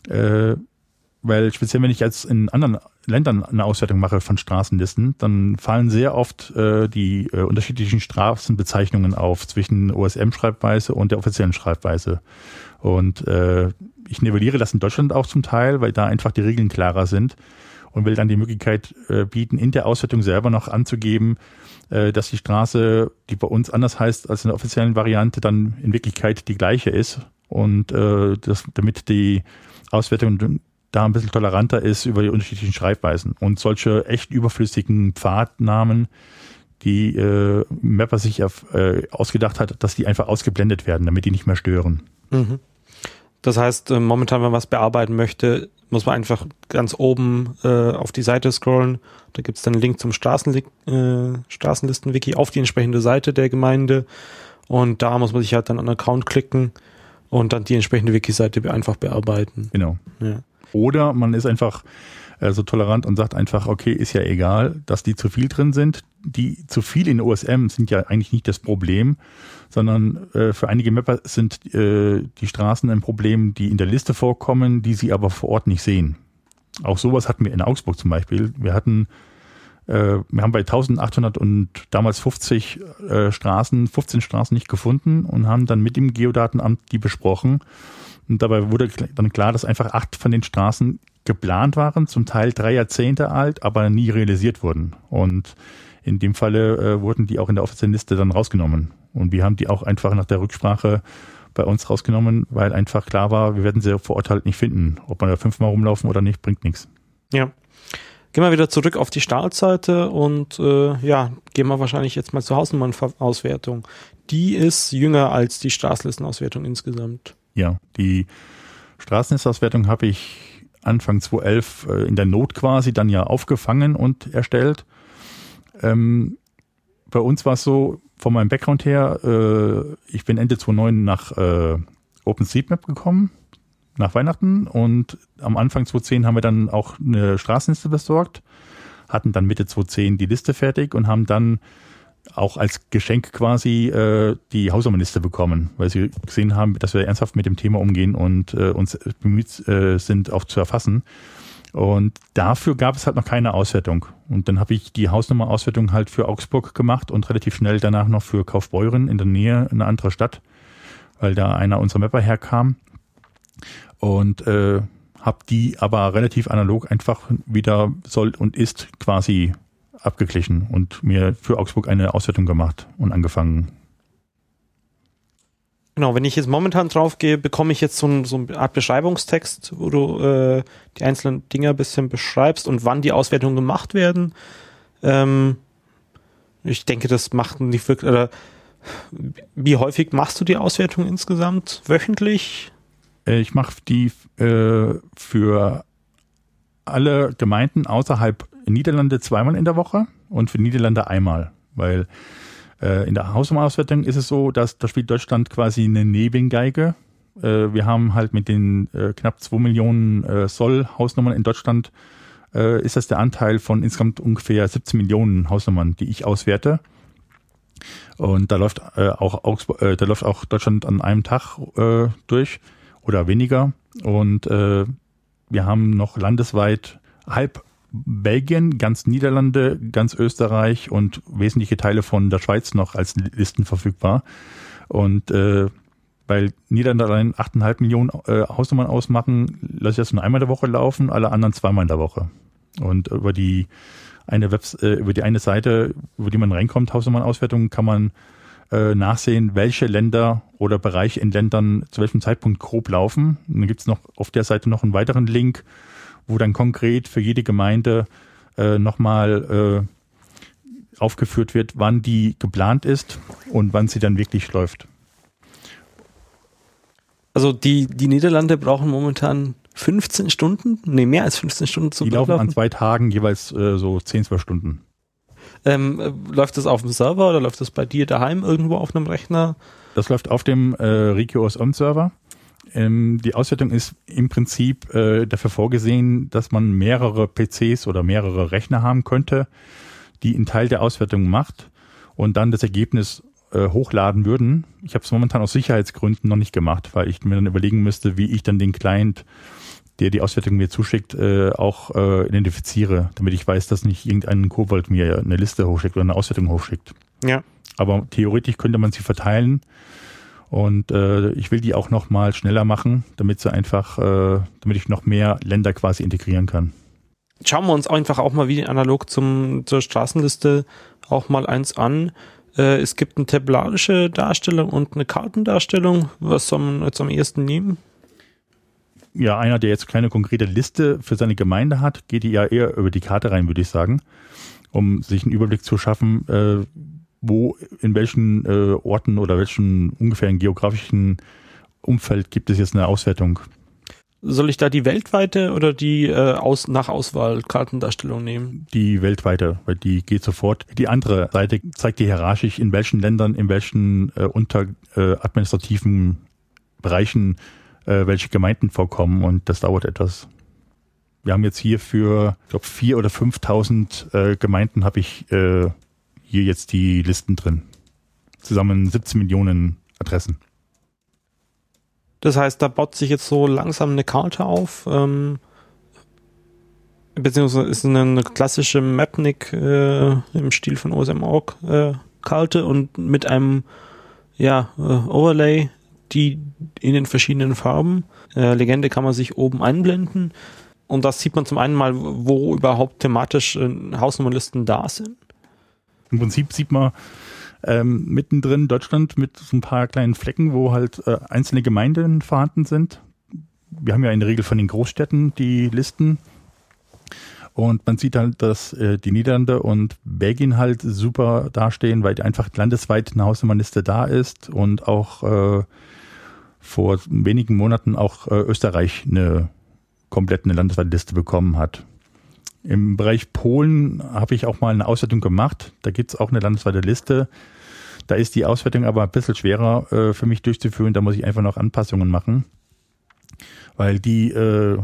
äh, weil speziell wenn ich jetzt in anderen Ländern eine Auswertung mache von Straßenlisten, dann fallen sehr oft äh, die äh, unterschiedlichen Straßenbezeichnungen auf zwischen OSM-Schreibweise und der offiziellen Schreibweise. Und äh, ich nivelliere das in Deutschland auch zum Teil, weil da einfach die Regeln klarer sind und will dann die Möglichkeit äh, bieten, in der Auswertung selber noch anzugeben, äh, dass die Straße, die bei uns anders heißt als in der offiziellen Variante, dann in Wirklichkeit die gleiche ist und äh, das, damit die Auswertung da ein bisschen toleranter ist über die unterschiedlichen Schreibweisen. Und solche echt überflüssigen Pfadnamen, die äh, Mapper sich äh, ausgedacht hat, dass die einfach ausgeblendet werden, damit die nicht mehr stören. Mhm. Das heißt, äh, momentan, wenn man was bearbeiten möchte, muss man einfach ganz oben äh, auf die Seite scrollen. Da gibt's dann einen Link zum Straßen, äh, Straßenlisten-Wiki auf die entsprechende Seite der Gemeinde. Und da muss man sich halt dann an Account klicken und dann die entsprechende Wiki-Seite einfach bearbeiten. Genau. Ja. Oder man ist einfach äh, so tolerant und sagt einfach, okay, ist ja egal, dass die zu viel drin sind. Die zu viel in OSM sind ja eigentlich nicht das Problem, sondern äh, für einige Mapper sind äh, die Straßen ein Problem, die in der Liste vorkommen, die sie aber vor Ort nicht sehen. Auch sowas hatten wir in Augsburg zum Beispiel. Wir hatten äh, wir haben bei 1800 und damals 50 äh, Straßen, 15 Straßen nicht gefunden und haben dann mit dem Geodatenamt die besprochen und dabei wurde dann klar, dass einfach acht von den Straßen geplant waren, zum Teil drei Jahrzehnte alt, aber nie realisiert wurden. Und in dem Falle äh, wurden die auch in der offiziellen Liste dann rausgenommen. Und wir haben die auch einfach nach der Rücksprache bei uns rausgenommen, weil einfach klar war, wir werden sie vor Ort halt nicht finden. Ob man da fünfmal rumlaufen oder nicht, bringt nichts. Ja. Gehen wir wieder zurück auf die Startseite und äh, ja, gehen wir wahrscheinlich jetzt mal zur Hausnummernauswertung. Die ist jünger als die Straßenlistenauswertung insgesamt. Ja, die Straßennetzauswertung habe ich Anfang 2011 äh, in der Not quasi dann ja aufgefangen und erstellt. Ähm, bei uns war es so, von meinem Background her, äh, ich bin Ende 2009 nach äh, OpenStreetMap gekommen, nach Weihnachten und am Anfang 2010 haben wir dann auch eine Straßenliste besorgt, hatten dann Mitte 2010 die Liste fertig und haben dann auch als Geschenk quasi äh, die Hausnummernliste bekommen, weil sie gesehen haben, dass wir ernsthaft mit dem Thema umgehen und äh, uns bemüht äh, sind, auch zu erfassen. Und dafür gab es halt noch keine Auswertung. Und dann habe ich die Hausnummerauswertung halt für Augsburg gemacht und relativ schnell danach noch für Kaufbeuren in der Nähe, in eine andere Stadt, weil da einer unserer Mapper herkam. Und äh, habe die aber relativ analog einfach wieder soll und ist quasi abgeglichen und mir für Augsburg eine Auswertung gemacht und angefangen. Genau, wenn ich jetzt momentan drauf gehe, bekomme ich jetzt so, ein, so eine Art Beschreibungstext, wo du äh, die einzelnen Dinge ein bisschen beschreibst und wann die Auswertungen gemacht werden. Ähm, ich denke, das macht nicht wirklich, oder wie häufig machst du die Auswertung insgesamt? Wöchentlich? Äh, ich mache die äh, für alle Gemeinden außerhalb Niederlande zweimal in der Woche und für Niederlande einmal, weil äh, in der Hausnummerauswertung ist es so, dass da spielt Deutschland quasi eine Nebengeige. Äh, wir haben halt mit den äh, knapp zwei Millionen äh, Soll Hausnummern in Deutschland äh, ist das der Anteil von insgesamt ungefähr 17 Millionen Hausnummern, die ich auswerte. Und da läuft äh, auch Augsburg, äh, da läuft auch Deutschland an einem Tag durch oder weniger. Und wir haben noch landesweit halb Belgien, ganz Niederlande, ganz Österreich und wesentliche Teile von der Schweiz noch als Listen verfügbar. Und äh, weil Niederlande allein 8,5 Millionen äh, Hausnummern ausmachen, lasse ich das nur einmal der Woche laufen, alle anderen zweimal in der Woche. Und über die eine Webs äh, über die eine Seite, über die man reinkommt, Hausnummernauswertung, kann man äh, nachsehen, welche Länder oder Bereiche in Ländern zu welchem Zeitpunkt grob laufen. Und dann gibt es noch auf der Seite noch einen weiteren Link, wo dann konkret für jede Gemeinde äh, nochmal äh, aufgeführt wird, wann die geplant ist und wann sie dann wirklich läuft. Also die, die Niederlande brauchen momentan 15 Stunden, nee, mehr als 15 Stunden zum Die laufen an zwei Tagen jeweils äh, so 10, 12 Stunden. Ähm, äh, läuft das auf dem Server oder läuft das bei dir daheim irgendwo auf einem Rechner? Das läuft auf dem äh, Regios On Server. Ähm, die Auswertung ist im Prinzip äh, dafür vorgesehen, dass man mehrere PCs oder mehrere Rechner haben könnte, die einen Teil der Auswertung macht und dann das Ergebnis äh, hochladen würden. Ich habe es momentan aus Sicherheitsgründen noch nicht gemacht, weil ich mir dann überlegen müsste, wie ich dann den Client, der die Auswertung mir zuschickt, äh, auch äh, identifiziere, damit ich weiß, dass nicht irgendein Kobold mir eine Liste hochschickt oder eine Auswertung hochschickt. Ja. Aber theoretisch könnte man sie verteilen und äh, ich will die auch noch mal schneller machen, damit sie einfach, äh, damit ich noch mehr Länder quasi integrieren kann. Schauen wir uns einfach auch mal wie analog zum, zur Straßenliste auch mal eins an. Äh, es gibt eine tabellarische Darstellung und eine Kartendarstellung. Was soll man jetzt am ehesten nehmen? Ja, einer, der jetzt keine konkrete Liste für seine Gemeinde hat, geht ja eher über die Karte rein, würde ich sagen, um sich einen Überblick zu schaffen, äh, wo, in welchen äh, Orten oder welchen ungefähren geografischen Umfeld gibt es jetzt eine Auswertung? Soll ich da die weltweite oder die äh, aus, nach Auswahl Kartendarstellung nehmen? Die weltweite, weil die geht sofort. Die andere Seite zeigt dir hierarchisch, in welchen Ländern, in welchen äh, unter äh, administrativen Bereichen äh, welche Gemeinden vorkommen und das dauert etwas. Wir haben jetzt hier für, ich glaube, vier oder 5.000 äh, Gemeinden habe ich äh, hier jetzt die Listen drin. Zusammen 17 Millionen Adressen. Das heißt, da baut sich jetzt so langsam eine Karte auf, ähm, beziehungsweise ist eine klassische Mapnik äh, im Stil von OSM.org äh, Karte und mit einem ja, äh, Overlay, die in den verschiedenen Farben. Äh, Legende kann man sich oben einblenden. Und das sieht man zum einen mal, wo überhaupt thematisch äh, Hausnummernlisten da sind. Im Prinzip sieht man ähm, mittendrin Deutschland mit so ein paar kleinen Flecken, wo halt äh, einzelne Gemeinden vorhanden sind. Wir haben ja in der Regel von den Großstädten die Listen. Und man sieht halt, dass äh, die Niederlande und Belgien halt super dastehen, weil einfach landesweit eine Hausnummernliste da ist und auch äh, vor wenigen Monaten auch äh, Österreich eine komplett eine landesweite Liste bekommen hat. Im Bereich Polen habe ich auch mal eine Auswertung gemacht. Da gibt es auch eine landesweite Liste. Da ist die Auswertung aber ein bisschen schwerer äh, für mich durchzuführen. Da muss ich einfach noch Anpassungen machen, weil die äh,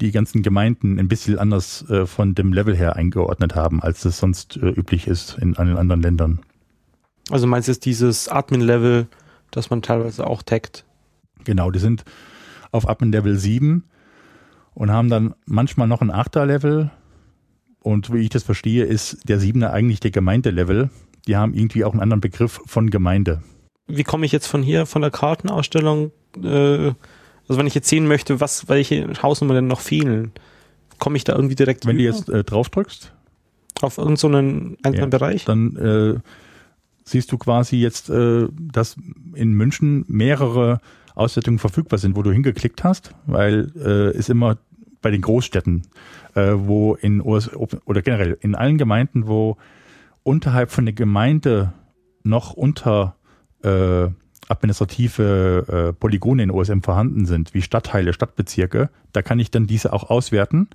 die ganzen Gemeinden ein bisschen anders äh, von dem Level her eingeordnet haben, als es sonst äh, üblich ist in, in anderen Ländern. Also meinst du jetzt dieses Admin-Level, das man teilweise auch taggt? Genau, die sind auf Admin-Level 7 und haben dann manchmal noch ein 8er-Level. Und wie ich das verstehe, ist der 7er eigentlich der Gemeindelevel. Die haben irgendwie auch einen anderen Begriff von Gemeinde. Wie komme ich jetzt von hier, von der Kartenausstellung, äh, also wenn ich jetzt sehen möchte, was, welche Hausnummern denn noch fehlen, komme ich da irgendwie direkt Wenn über? du jetzt äh, drauf drückst? Auf irgendeinen so einzelnen ja, Bereich? Dann äh, siehst du quasi jetzt, äh, dass in München mehrere Auswertungen verfügbar sind, wo du hingeklickt hast, weil äh, es immer bei den Großstädten, äh, wo in US oder generell in allen Gemeinden, wo unterhalb von der Gemeinde noch unter äh, administrative äh, Polygone in OSM vorhanden sind, wie Stadtteile, Stadtbezirke, da kann ich dann diese auch auswerten.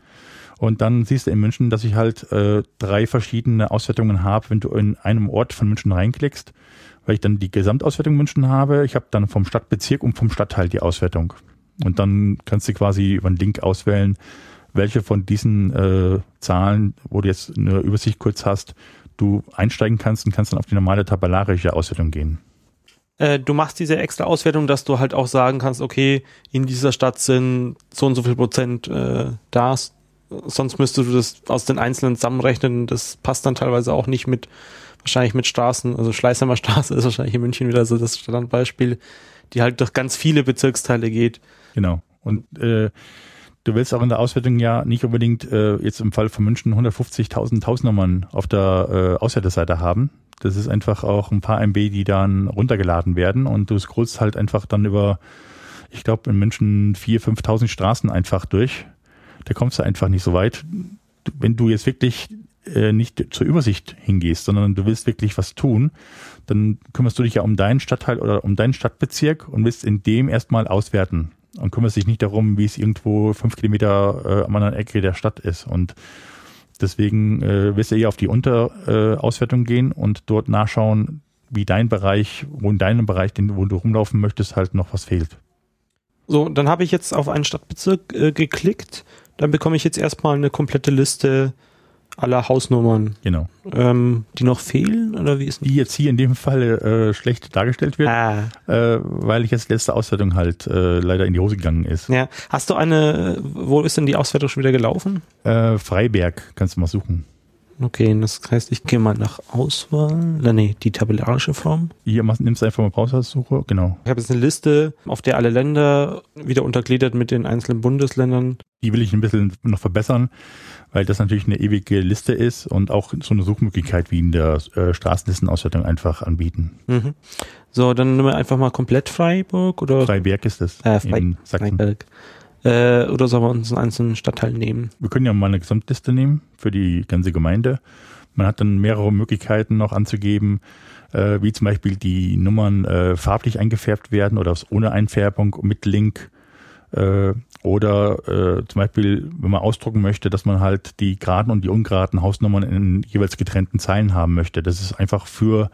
Und dann siehst du in München, dass ich halt äh, drei verschiedene Auswertungen habe, wenn du in einem Ort von München reinklickst, weil ich dann die Gesamtauswertung München habe. Ich habe dann vom Stadtbezirk und vom Stadtteil die Auswertung. Und dann kannst du quasi über einen Link auswählen, welche von diesen äh, Zahlen, wo du jetzt eine Übersicht kurz hast, du einsteigen kannst und kannst dann auf die normale tabellarische Auswertung gehen. Äh, du machst diese extra Auswertung, dass du halt auch sagen kannst, okay, in dieser Stadt sind so und so viel Prozent äh, da. Sonst müsstest du das aus den einzelnen zusammenrechnen. Das passt dann teilweise auch nicht mit, wahrscheinlich mit Straßen. Also Schleißheimer Straße (laughs) ist wahrscheinlich in München wieder so das Standardbeispiel, die halt durch ganz viele Bezirksteile geht. Genau. Und äh, du willst auch in der Auswertung ja nicht unbedingt äh, jetzt im Fall von München 150.000 Tausendnummern auf der äh, Auswerteseite haben, das ist einfach auch ein paar MB, die dann runtergeladen werden und du scrollst halt einfach dann über, ich glaube, in München 4.000, 5.000 Straßen einfach durch. Da kommst du einfach nicht so weit. Wenn du jetzt wirklich äh, nicht zur Übersicht hingehst, sondern du willst wirklich was tun, dann kümmerst du dich ja um deinen Stadtteil oder um deinen Stadtbezirk und willst in dem erstmal auswerten und kümmerst dich nicht darum, wie es irgendwo fünf Kilometer äh, am anderen Ecke der Stadt ist. Und Deswegen äh, wirst du eher auf die Unterauswertung äh, gehen und dort nachschauen, wie dein Bereich, wo in deinem Bereich, den, wo du rumlaufen möchtest, halt noch was fehlt. So, dann habe ich jetzt auf einen Stadtbezirk äh, geklickt. Dann bekomme ich jetzt erstmal eine komplette Liste aller Hausnummern. Genau. Ähm, die noch fehlen oder wie ist Die jetzt hier in dem Fall äh, schlecht dargestellt wird, ah. äh, weil ich jetzt letzte Auswertung halt äh, leider in die Hose gegangen ist. Ja. Hast du eine, wo ist denn die Auswertung schon wieder gelaufen? Äh, Freiberg, kannst du mal suchen. Okay, das heißt, ich gehe mal nach Auswahl. Äh, nee, die tabellarische Form. Hier nimmst du einfach mal Browsersuche, genau. Ich habe jetzt eine Liste, auf der alle Länder wieder untergliedert mit den einzelnen Bundesländern. Die will ich ein bisschen noch verbessern, weil das natürlich eine ewige Liste ist und auch so eine Suchmöglichkeit wie in der äh, Straßenlistenauswertung einfach anbieten. Mhm. So, dann nehmen wir einfach mal komplett Freiburg oder? Freiberg ist es. Äh, Frei Freiberg. Äh, oder sollen wir uns einen einzelnen Stadtteil nehmen? Wir können ja mal eine Gesamtliste nehmen für die ganze Gemeinde. Man hat dann mehrere Möglichkeiten noch anzugeben, äh, wie zum Beispiel die Nummern äh, farblich eingefärbt werden oder ohne Einfärbung mit Link. Äh, oder äh, zum Beispiel, wenn man ausdrucken möchte, dass man halt die geraden und die ungeraden Hausnummern in jeweils getrennten Zeilen haben möchte. Das ist einfach für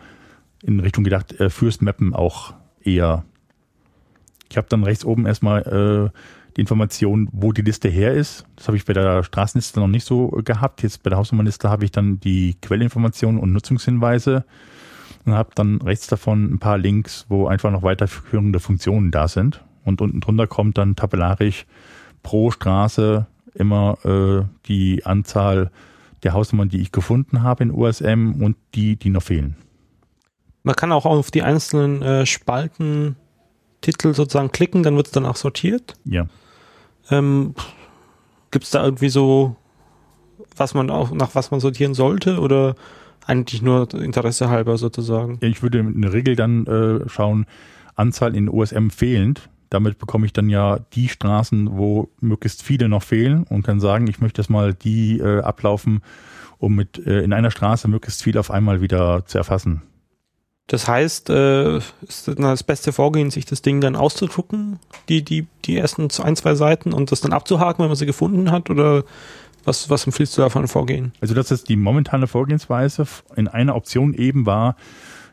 in Richtung gedacht, äh, fürs Mappen auch eher. Ich habe dann rechts oben erstmal äh, die Information, wo die Liste her ist. Das habe ich bei der Straßenliste noch nicht so gehabt. Jetzt bei der Hausnummernliste habe ich dann die Quellinformationen und Nutzungshinweise und habe dann rechts davon ein paar Links, wo einfach noch weiterführende Funktionen da sind. Und unten drunter kommt dann tabellarisch pro Straße immer äh, die Anzahl der Hausnummern, die ich gefunden habe in USM und die, die noch fehlen. Man kann auch auf die einzelnen äh, Spalten Titel sozusagen klicken, dann wird es dann auch sortiert. Ja. Ähm, Gibt es da irgendwie so, was man auch, nach was man sortieren sollte oder eigentlich nur Interesse halber sozusagen? Ich würde in der Regel dann äh, schauen, Anzahl in OSM fehlend. Damit bekomme ich dann ja die Straßen, wo möglichst viele noch fehlen und kann sagen, ich möchte jetzt mal die äh, ablaufen, um mit äh, in einer Straße möglichst viel auf einmal wieder zu erfassen. Das heißt, äh, ist das beste Vorgehen, sich das Ding dann auszudrucken, die, die, die ersten ein, zwei Seiten und das dann abzuhaken, wenn man sie gefunden hat? Oder Was, was empfiehlst du davon vorgehen? Also das ist die momentane Vorgehensweise. In einer Option eben war,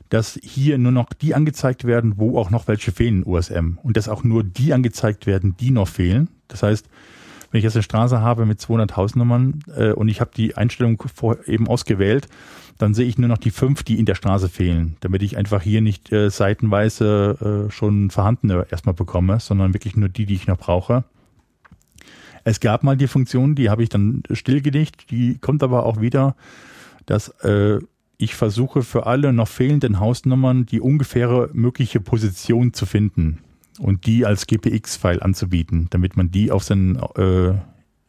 dass hier nur noch die angezeigt werden, wo auch noch welche fehlen in USM. Und dass auch nur die angezeigt werden, die noch fehlen. Das heißt, wenn ich jetzt eine Straße habe mit 200 Hausnummern äh, und ich habe die Einstellung vor, eben ausgewählt, dann sehe ich nur noch die fünf, die in der Straße fehlen, damit ich einfach hier nicht äh, seitenweise äh, schon vorhandene erstmal bekomme, sondern wirklich nur die, die ich noch brauche. Es gab mal die Funktion, die habe ich dann stillgelegt, die kommt aber auch wieder, dass äh, ich versuche für alle noch fehlenden Hausnummern die ungefähre mögliche Position zu finden und die als GPX-File anzubieten, damit man die auf sein äh,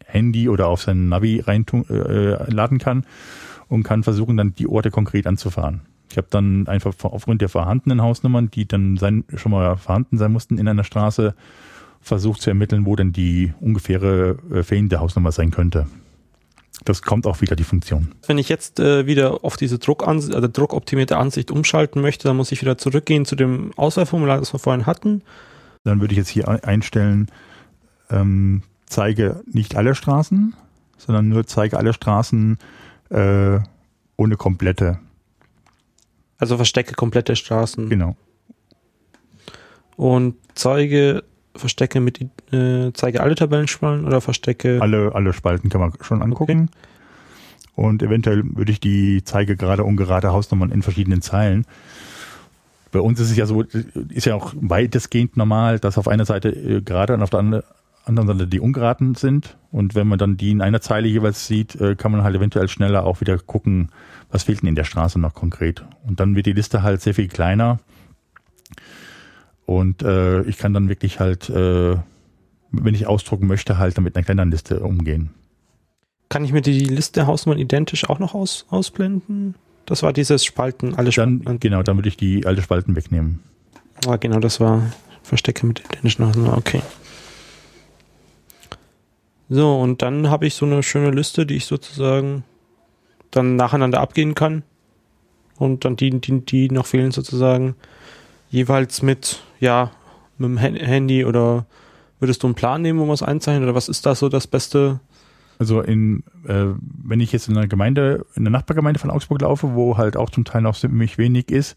Handy oder auf sein Navi reinladen äh, kann und kann versuchen, dann die Orte konkret anzufahren. Ich habe dann einfach aufgrund der vorhandenen Hausnummern, die dann sein, schon mal vorhanden sein mussten in einer Straße, versucht zu ermitteln, wo denn die ungefähre äh, fehlende Hausnummer sein könnte. Das kommt auch wieder die Funktion. Wenn ich jetzt äh, wieder auf diese Druckansicht, also druckoptimierte Ansicht umschalten möchte, dann muss ich wieder zurückgehen zu dem Auswahlformular, das wir vorhin hatten. Dann würde ich jetzt hier einstellen, ähm, zeige nicht alle Straßen, sondern nur zeige alle Straßen äh, ohne komplette. Also verstecke komplette Straßen. Genau. Und zeige, verstecke mit, äh, zeige alle Tabellenspalten oder verstecke? Alle, alle Spalten kann man schon angucken. Okay. Und eventuell würde ich die zeige gerade ungerade Hausnummern in verschiedenen Zeilen. Bei uns ist es ja so, ist ja auch weitestgehend normal, dass auf einer Seite äh, gerade und auf der anderen Seite die ungeraden sind. Und wenn man dann die in einer Zeile jeweils sieht, äh, kann man halt eventuell schneller auch wieder gucken, was fehlt denn in der Straße noch konkret. Und dann wird die Liste halt sehr viel kleiner. Und äh, ich kann dann wirklich halt, äh, wenn ich ausdrucken möchte, halt mit einer kleinen Liste umgehen. Kann ich mir die Liste Hausnummern identisch auch noch aus, ausblenden? Das war dieses Spalten, alle Spalten. Dann, genau, dann würde ich die alte Spalten wegnehmen. Ah, genau, das war Verstecke mit identischen Hausnummern, okay. So, und dann habe ich so eine schöne Liste, die ich sozusagen dann nacheinander abgehen kann. Und dann die, die, die noch fehlen sozusagen jeweils mit, ja, mit dem Handy oder würdest du einen Plan nehmen, wo man es einzeichnet oder was ist da so das Beste? Also in, äh, wenn ich jetzt in einer Gemeinde, in der Nachbargemeinde von Augsburg laufe, wo halt auch zum Teil noch ziemlich wenig ist,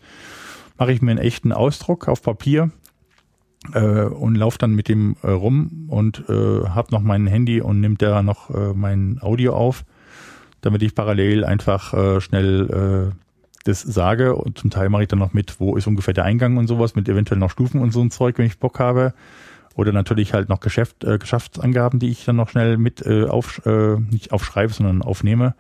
mache ich mir einen echten Ausdruck auf Papier äh, und laufe dann mit dem äh, rum und äh, habe noch mein Handy und nimmt da noch äh, mein Audio auf, damit ich parallel einfach äh, schnell äh, das sage und zum Teil mache ich dann noch mit, wo ist ungefähr der Eingang und sowas, mit eventuell noch Stufen und so ein Zeug, wenn ich Bock habe. Oder natürlich halt noch Geschäft, äh, Geschäftsangaben, die ich dann noch schnell mit äh, auf, äh, nicht aufschreibe, sondern aufnehme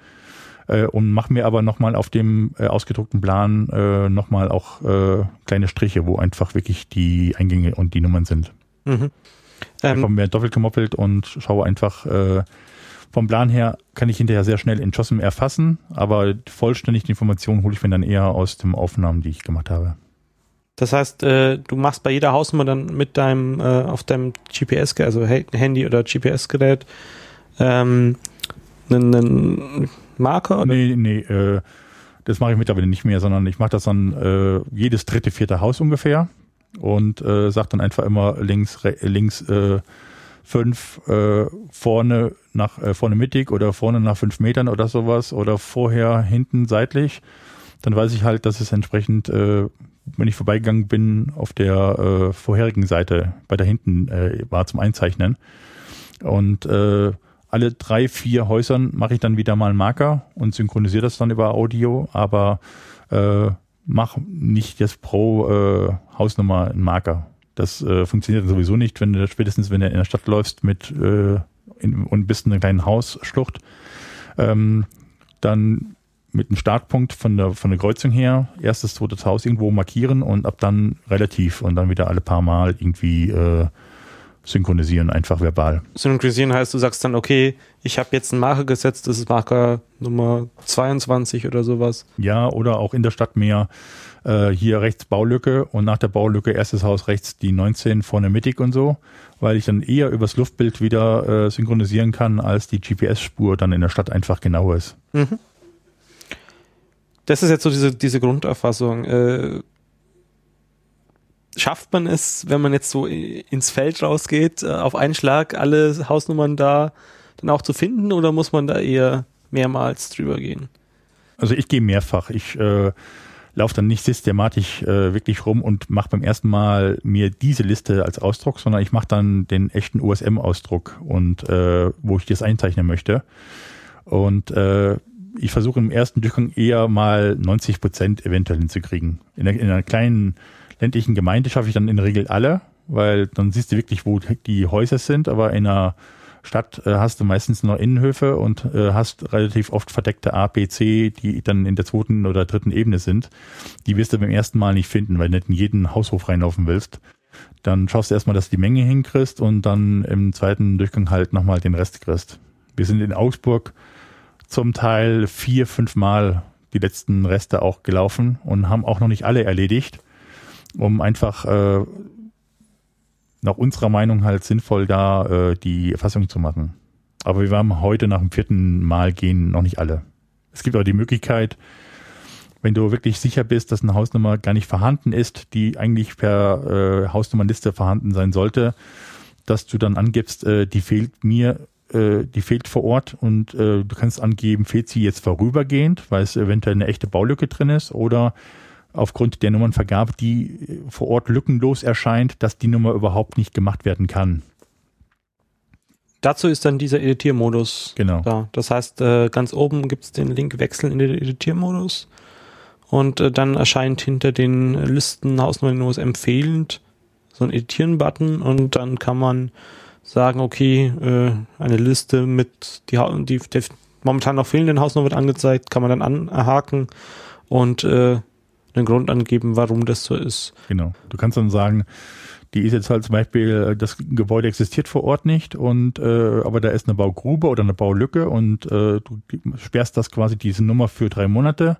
äh, und mache mir aber nochmal auf dem äh, ausgedruckten Plan äh, nochmal auch äh, kleine Striche, wo einfach wirklich die Eingänge und die Nummern sind. Mhm. Ähm, mehr doppelt gemoppelt und schaue einfach äh, vom Plan her kann ich hinterher sehr schnell in JOSM erfassen, aber vollständig die Informationen hole ich mir dann eher aus den Aufnahmen, die ich gemacht habe. Das heißt, äh, du machst bei jeder Hausnummer dann mit deinem äh, auf deinem GPS, also Handy oder GPS-Gerät, ähm, einen, Marker? Oder? Nee, nee, äh, das mache ich mittlerweile nicht mehr, sondern ich mache das dann äh, jedes dritte, vierte Haus ungefähr und äh, sage dann einfach immer links, links äh, fünf äh, vorne nach äh, vorne mittig oder vorne nach fünf Metern oder sowas oder vorher hinten seitlich. Dann weiß ich halt, dass es entsprechend, äh, wenn ich vorbeigegangen bin, auf der äh, vorherigen Seite bei der hinten äh, war zum Einzeichnen. Und äh, alle drei, vier Häusern mache ich dann wieder mal einen Marker und synchronisiere das dann über Audio, aber äh, mach nicht jetzt pro äh, Hausnummer einen Marker. Das äh, funktioniert sowieso nicht, wenn du spätestens, wenn du in der Stadt läufst mit äh, in, und bist in einer kleinen Hausschlucht, ähm, dann mit einem Startpunkt von der von der Kreuzung her erstes, zweites Haus irgendwo markieren und ab dann relativ und dann wieder alle paar Mal irgendwie äh, synchronisieren, einfach verbal. Synchronisieren heißt, du sagst dann, okay, ich habe jetzt einen Marker gesetzt, das ist Marker Nummer 22 oder sowas. Ja, oder auch in der Stadt mehr äh, hier rechts Baulücke und nach der Baulücke erstes Haus rechts die 19 vorne mittig und so, weil ich dann eher übers Luftbild wieder äh, synchronisieren kann, als die GPS-Spur dann in der Stadt einfach genau ist. Mhm. Das ist jetzt so diese, diese Grunderfassung. Äh, schafft man es, wenn man jetzt so ins Feld rausgeht, äh, auf einen Schlag alle Hausnummern da dann auch zu finden oder muss man da eher mehrmals drüber gehen? Also ich gehe mehrfach. Ich äh, laufe dann nicht systematisch äh, wirklich rum und mache beim ersten Mal mir diese Liste als Ausdruck, sondern ich mache dann den echten USM-Ausdruck und äh, wo ich das einzeichnen möchte. Und äh, ich versuche im ersten Durchgang eher mal 90 Prozent eventuell hinzukriegen. In, der, in einer kleinen ländlichen Gemeinde schaffe ich dann in der Regel alle, weil dann siehst du wirklich, wo die Häuser sind, aber in einer Stadt äh, hast du meistens nur Innenhöfe und äh, hast relativ oft verdeckte A, B, C, die dann in der zweiten oder dritten Ebene sind. Die wirst du beim ersten Mal nicht finden, weil du nicht in jeden Haushof reinlaufen willst. Dann schaust du erstmal, dass du die Menge hinkriegst und dann im zweiten Durchgang halt nochmal den Rest kriegst. Wir sind in Augsburg zum Teil vier, fünf Mal die letzten Reste auch gelaufen und haben auch noch nicht alle erledigt, um einfach äh, nach unserer Meinung halt sinnvoll da äh, die Erfassung zu machen. Aber wir haben heute nach dem vierten Mal gehen noch nicht alle. Es gibt auch die Möglichkeit, wenn du wirklich sicher bist, dass eine Hausnummer gar nicht vorhanden ist, die eigentlich per äh, Hausnummernliste vorhanden sein sollte, dass du dann angibst, äh, die fehlt mir, äh, die fehlt vor Ort und äh, du kannst angeben, fehlt sie jetzt vorübergehend, weil es eventuell eine echte Baulücke drin ist oder aufgrund der Nummernvergabe, die vor Ort lückenlos erscheint, dass die Nummer überhaupt nicht gemacht werden kann. Dazu ist dann dieser Editiermodus genau. da. Das heißt, äh, ganz oben gibt es den Link Wechseln in den Editiermodus und äh, dann erscheint hinter den Listen Hausnummern empfehlend so ein Editieren-Button und dann kann man sagen, okay, äh, eine Liste mit die, die der momentan noch fehlenden Hausnummer wird angezeigt, kann man dann anhaken und äh, einen Grund angeben, warum das so ist. Genau. Du kannst dann sagen, die ist jetzt halt zum Beispiel, das Gebäude existiert vor Ort nicht und äh, aber da ist eine Baugrube oder eine Baulücke und äh, du sperrst das quasi diese Nummer für drei Monate.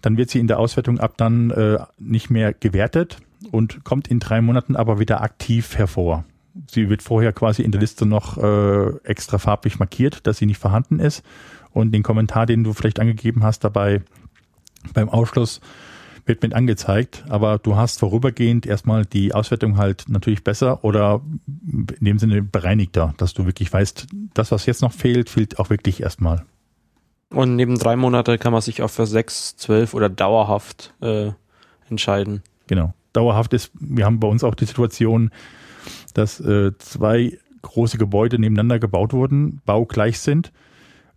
Dann wird sie in der Auswertung ab dann äh, nicht mehr gewertet und kommt in drei Monaten aber wieder aktiv hervor. Sie wird vorher quasi in der Liste noch äh, extra farblich markiert, dass sie nicht vorhanden ist. Und den Kommentar, den du vielleicht angegeben hast dabei beim Ausschluss, wird mit angezeigt, aber du hast vorübergehend erstmal die Auswertung halt natürlich besser oder in dem Sinne bereinigter, dass du wirklich weißt, das, was jetzt noch fehlt, fehlt auch wirklich erstmal. Und neben drei Monate kann man sich auch für sechs, zwölf oder dauerhaft äh, entscheiden. Genau. Dauerhaft ist, wir haben bei uns auch die Situation, dass äh, zwei große Gebäude nebeneinander gebaut wurden, baugleich sind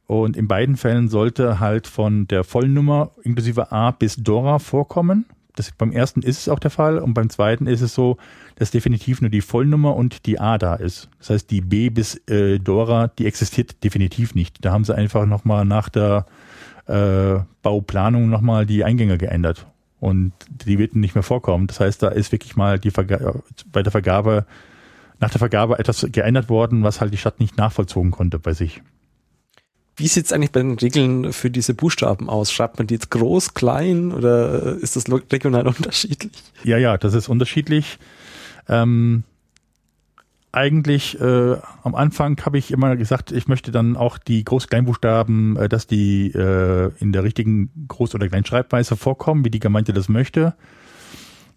und in beiden Fällen sollte halt von der Vollnummer inklusive A bis Dora vorkommen. Das, beim ersten ist es auch der Fall und beim zweiten ist es so, dass definitiv nur die Vollnummer und die A da ist. Das heißt, die B bis äh, Dora, die existiert definitiv nicht. Da haben sie einfach nochmal nach der äh, Bauplanung nochmal die Eingänge geändert und die wird nicht mehr vorkommen. Das heißt, da ist wirklich mal die Verga bei der Vergabe, nach der Vergabe etwas geändert worden, was halt die Stadt nicht nachvollzogen konnte bei sich. Wie sieht es eigentlich bei den Regeln für diese Buchstaben aus? Schreibt man die jetzt groß, klein oder ist das regional (laughs) unterschiedlich? Ja, ja, das ist unterschiedlich. Ähm, eigentlich äh, am Anfang habe ich immer gesagt, ich möchte dann auch die Groß-Kleinbuchstaben, äh, dass die äh, in der richtigen Groß- oder Kleinschreibweise vorkommen, wie die Gemeinde das möchte.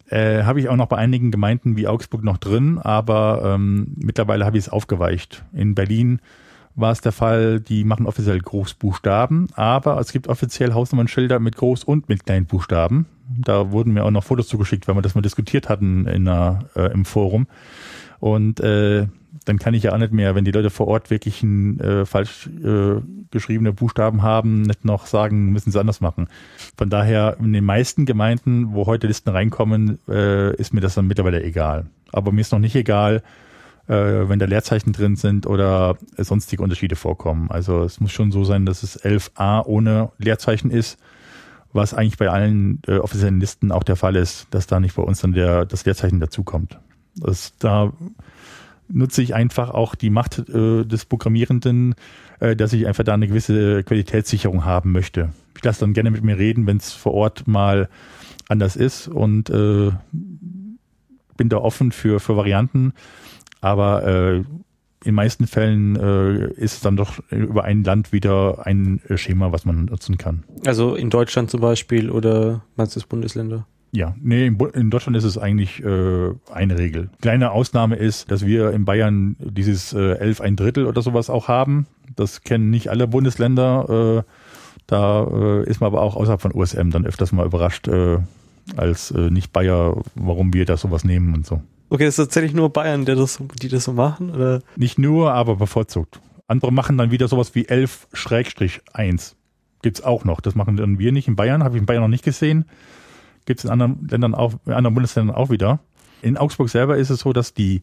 Äh, habe ich auch noch bei einigen Gemeinden wie Augsburg noch drin, aber ähm, mittlerweile habe ich es aufgeweicht. In Berlin war es der Fall, die machen offiziell Großbuchstaben, aber es gibt offiziell Hausnummernschilder mit Groß- und mit Kleinbuchstaben. Da wurden mir auch noch Fotos zugeschickt, weil wir das mal diskutiert hatten in einer, äh, im Forum. Und äh, dann kann ich ja auch nicht mehr, wenn die Leute vor Ort wirklich ein, äh, falsch äh, geschriebene Buchstaben haben, nicht noch sagen, müssen sie anders machen. Von daher, in den meisten Gemeinden, wo heute Listen reinkommen, äh, ist mir das dann mittlerweile egal. Aber mir ist noch nicht egal, äh, wenn da Leerzeichen drin sind oder sonstige Unterschiede vorkommen. Also es muss schon so sein, dass es 11a ohne Leerzeichen ist, was eigentlich bei allen äh, offiziellen Listen auch der Fall ist, dass da nicht bei uns dann der, das Leerzeichen dazukommt. Das, da nutze ich einfach auch die Macht äh, des Programmierenden, äh, dass ich einfach da eine gewisse Qualitätssicherung haben möchte. Ich lasse dann gerne mit mir reden, wenn es vor Ort mal anders ist und äh, bin da offen für, für Varianten. Aber äh, in meisten Fällen äh, ist es dann doch über ein Land wieder ein Schema, was man nutzen kann. Also in Deutschland zum Beispiel oder meinst du Bundesländer? Ja, nee, in, in Deutschland ist es eigentlich äh, eine Regel. Kleine Ausnahme ist, dass wir in Bayern dieses äh, 11 ein Drittel oder sowas auch haben. Das kennen nicht alle Bundesländer. Äh, da äh, ist man aber auch außerhalb von USM dann öfters mal überrascht äh, als äh, Nicht-Bayer, warum wir da sowas nehmen und so. Okay, ist tatsächlich nur Bayern, der das, die das so machen? Oder? Nicht nur, aber bevorzugt. Andere machen dann wieder sowas wie 11-1. Gibt's auch noch. Das machen dann wir nicht in Bayern, habe ich in Bayern noch nicht gesehen. Gibt's in anderen Ländern auch, in anderen Bundesländern auch wieder. In Augsburg selber ist es so, dass die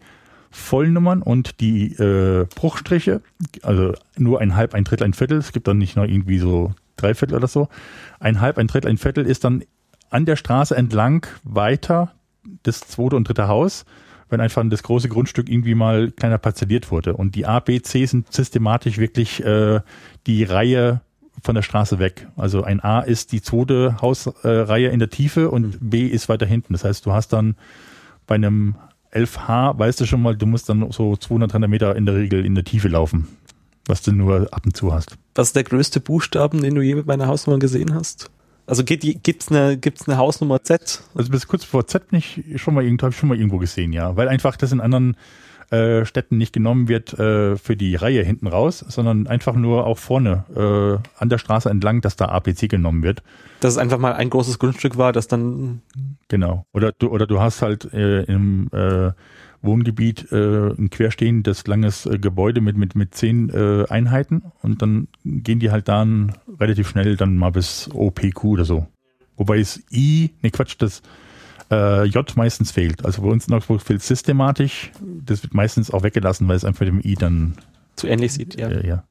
Vollnummern und die äh, Bruchstriche, also nur ein Halb, ein Drittel, ein Viertel, es gibt dann nicht noch irgendwie so drei Viertel oder so, ein Halb, ein Drittel, ein Viertel ist dann an der Straße entlang weiter das zweite und dritte Haus, wenn einfach das große Grundstück irgendwie mal kleiner parzelliert wurde. Und die A, B, C sind systematisch wirklich äh, die Reihe von der Straße weg. Also ein A ist die zweite Hausreihe in der Tiefe und mhm. B ist weiter hinten. Das heißt, du hast dann bei einem 11H, weißt du schon mal, du musst dann so 200, 300 Meter in der Regel in der Tiefe laufen, was du nur ab und zu hast. Was ist der größte Buchstaben, den du je mit meiner Hausnummer gesehen hast? Also gibt es eine, gibt's eine Hausnummer Z? Also bis kurz vor Z nicht schon mal irgendwo, habe ich schon mal irgendwo gesehen, ja. Weil einfach das in anderen äh, Städten nicht genommen wird äh, für die Reihe hinten raus, sondern einfach nur auch vorne äh, an der Straße entlang, dass da APC genommen wird. Dass es einfach mal ein großes Grundstück war, das dann. Genau. Oder du, oder du hast halt äh, im äh, Wohngebiet äh, ein querstehendes langes äh, Gebäude mit, mit, mit zehn äh, Einheiten und dann gehen die halt dann relativ schnell dann mal bis OPQ oder so. Wobei es I, ne Quatsch, das äh, J meistens fehlt. Also bei uns in Augsburg fehlt systematisch. Das wird meistens auch weggelassen, weil es einfach dem I dann zu ähnlich sieht, ja. Äh, ja.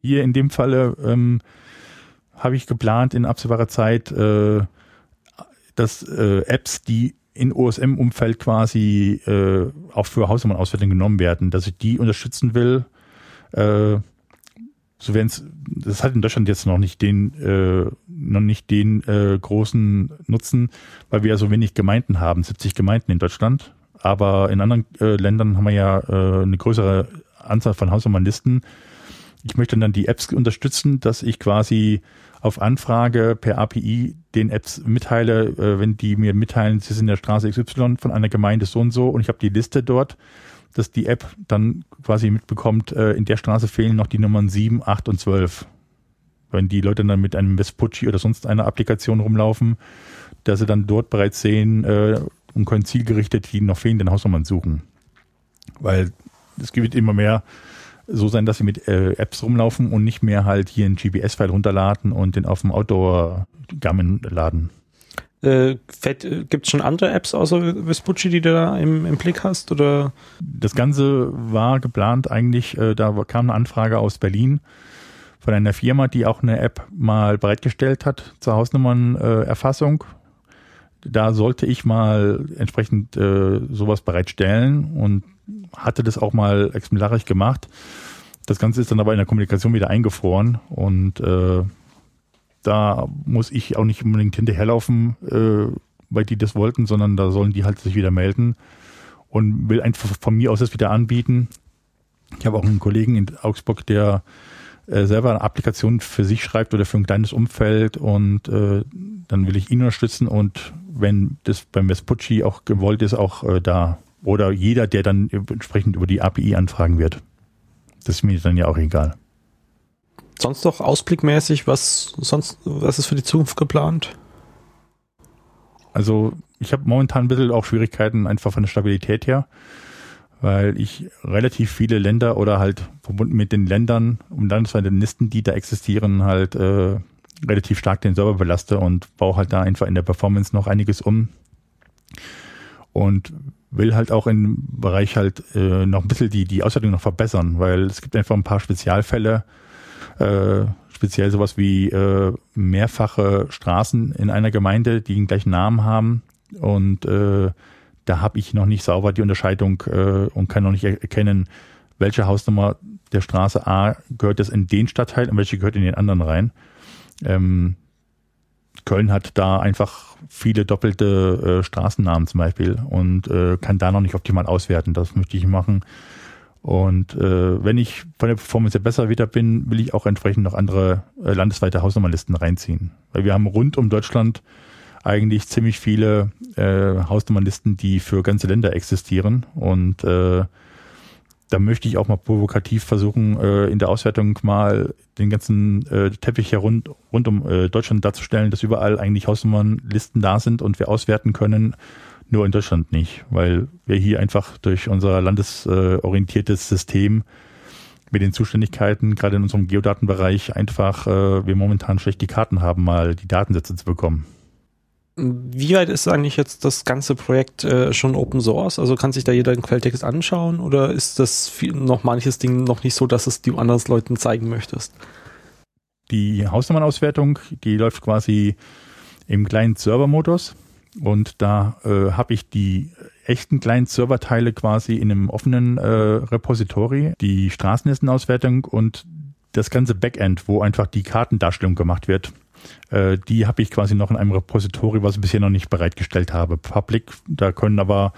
Hier in dem Falle ähm, habe ich geplant in absehbarer Zeit, äh, dass äh, Apps, die in OSM-Umfeld quasi äh, auch für Hausnummernauswertung genommen werden, dass ich die unterstützen will. Äh, so werden es, das hat in Deutschland jetzt noch nicht den, äh, noch nicht den äh, großen Nutzen, weil wir ja so wenig Gemeinden haben, 70 Gemeinden in Deutschland. Aber in anderen äh, Ländern haben wir ja äh, eine größere Anzahl von Hausnummernlisten. Ich möchte dann die Apps unterstützen, dass ich quasi auf Anfrage per API den Apps mitteile, äh, wenn die mir mitteilen, sie sind in der Straße XY von einer Gemeinde so und so und ich habe die Liste dort dass die App dann quasi mitbekommt, äh, in der Straße fehlen noch die Nummern 7, 8 und 12. Wenn die Leute dann mit einem Vespucci oder sonst einer Applikation rumlaufen, dass sie dann dort bereits sehen äh, und können zielgerichtet die noch fehlenden Hausnummern suchen. Weil es gibt immer mehr so sein, dass sie mit äh, Apps rumlaufen und nicht mehr halt hier einen GPS-File runterladen und den auf dem Outdoor-Garmin laden. Äh, äh Gibt es schon andere Apps außer Vespucci, die du da im, im, Blick hast? Oder? Das Ganze war geplant eigentlich, äh, da kam eine Anfrage aus Berlin von einer Firma, die auch eine App mal bereitgestellt hat zur Hausnummernerfassung. Äh, da sollte ich mal entsprechend äh, sowas bereitstellen und hatte das auch mal exemplarisch gemacht. Das Ganze ist dann aber in der Kommunikation wieder eingefroren und äh, da muss ich auch nicht unbedingt hinterherlaufen, äh, weil die das wollten, sondern da sollen die halt sich wieder melden und will einfach von mir aus das wieder anbieten. Ich habe auch einen Kollegen in Augsburg, der äh, selber eine Applikation für sich schreibt oder für ein kleines Umfeld und äh, dann will ich ihn unterstützen und wenn das beim Vespucci auch gewollt ist, auch äh, da oder jeder, der dann entsprechend über die API anfragen wird. Das ist mir dann ja auch egal sonst noch ausblickmäßig, was sonst, was ist für die Zukunft geplant? Also ich habe momentan ein bisschen auch Schwierigkeiten einfach von der Stabilität her, weil ich relativ viele Länder oder halt verbunden mit den Ländern und landesweite Listen, die da existieren, halt äh, relativ stark den Server belaste und baue halt da einfach in der Performance noch einiges um und will halt auch im Bereich halt äh, noch ein bisschen die, die Auswertung noch verbessern, weil es gibt einfach ein paar Spezialfälle, äh, speziell sowas wie äh, mehrfache Straßen in einer Gemeinde, die den gleichen Namen haben. Und äh, da habe ich noch nicht sauber die Unterscheidung äh, und kann noch nicht erkennen, welche Hausnummer der Straße A gehört das in den Stadtteil und welche gehört in den anderen rein. Ähm, Köln hat da einfach viele doppelte äh, Straßennamen zum Beispiel und äh, kann da noch nicht optimal auswerten. Das möchte ich machen. Und äh, wenn ich von der Performance besser wieder bin, will ich auch entsprechend noch andere äh, landesweite Hausnummerlisten reinziehen. Weil wir haben rund um Deutschland eigentlich ziemlich viele äh, Hausnummernlisten, die für ganze Länder existieren. Und äh, da möchte ich auch mal provokativ versuchen, äh, in der Auswertung mal den ganzen äh, Teppich hier rund, rund um äh, Deutschland darzustellen, dass überall eigentlich Hausnummernlisten da sind und wir auswerten können, nur in Deutschland nicht, weil wir hier einfach durch unser landesorientiertes System mit den Zuständigkeiten, gerade in unserem Geodatenbereich, einfach äh, wir momentan schlecht die Karten haben, mal die Datensätze zu bekommen. Wie weit ist eigentlich jetzt das ganze Projekt äh, schon Open Source? Also kann sich da jeder den Quelltext anschauen oder ist das viel, noch manches Ding noch nicht so, dass es du anderen Leuten zeigen möchtest? Die Hausnummernauswertung, die läuft quasi im Client-Server-Modus und da äh, habe ich die echten Client-Server-Teile quasi in einem offenen äh, Repository, die Straßenlistenauswertung und das ganze Backend, wo einfach die Kartendarstellung gemacht wird äh, die habe ich quasi noch in einem Repository, was ich bisher noch nicht bereitgestellt habe. Public, da können aber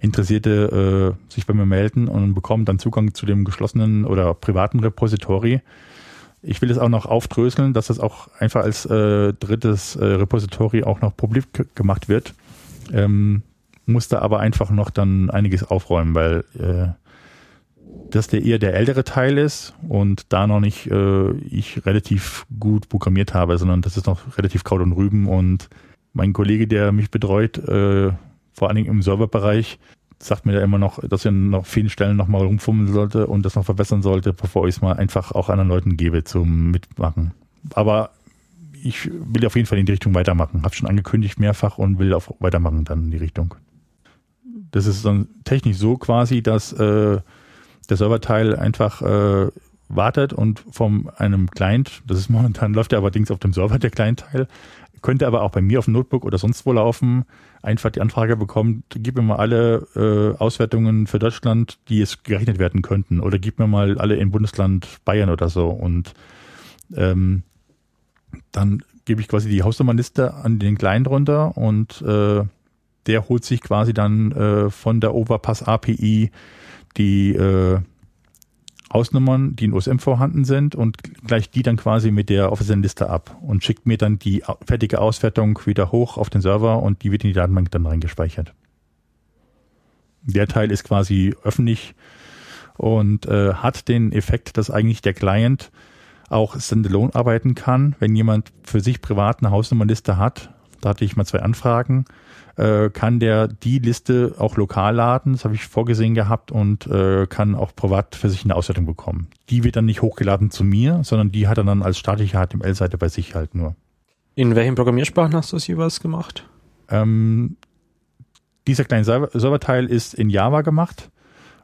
Interessierte äh, sich bei mir melden und bekommen dann Zugang zu dem geschlossenen oder privaten Repository. Ich will es auch noch aufdröseln, dass das auch einfach als äh, drittes äh, Repository auch noch publik gemacht wird. Ähm, musste aber einfach noch dann einiges aufräumen, weil äh, dass der eher der ältere Teil ist und da noch nicht äh, ich relativ gut programmiert habe, sondern das ist noch relativ Kraut und Rüben und mein Kollege, der mich betreut, äh, vor allen Dingen im Serverbereich, sagt mir da immer noch, dass er noch vielen Stellen nochmal rumfummeln sollte und das noch verbessern sollte, bevor ich es mal einfach auch anderen Leuten gebe zum Mitmachen. Aber ich will auf jeden Fall in die Richtung weitermachen. Habe schon angekündigt mehrfach und will auch weitermachen dann in die Richtung. Das ist dann technisch so quasi, dass äh, der Serverteil einfach äh, wartet und von einem Client, das ist momentan (laughs) läuft ja allerdings auf dem Server der Client-Teil, könnte aber auch bei mir auf dem Notebook oder sonst wo laufen, einfach die Anfrage bekommt, gib mir mal alle äh, Auswertungen für Deutschland, die es gerechnet werden könnten oder gib mir mal alle im Bundesland Bayern oder so und ähm, dann gebe ich quasi die Hausnummernliste an den Client runter und äh, der holt sich quasi dann äh, von der Overpass API die äh, Hausnummern, die in OSM vorhanden sind und gleicht die dann quasi mit der offiziellen Liste ab und schickt mir dann die fertige Auswertung wieder hoch auf den Server und die wird in die Datenbank dann reingespeichert. Der Teil ist quasi öffentlich und äh, hat den Effekt, dass eigentlich der Client auch standalone arbeiten kann. Wenn jemand für sich privat eine Hausnummernliste hat, da hatte ich mal zwei Anfragen, äh, kann der die Liste auch lokal laden, das habe ich vorgesehen gehabt und äh, kann auch privat für sich eine Auswertung bekommen. Die wird dann nicht hochgeladen zu mir, sondern die hat er dann als statische HTML-Seite bei sich halt nur. In welchen Programmiersprachen hast du das jeweils gemacht? Ähm, dieser kleine Serverteil ist in Java gemacht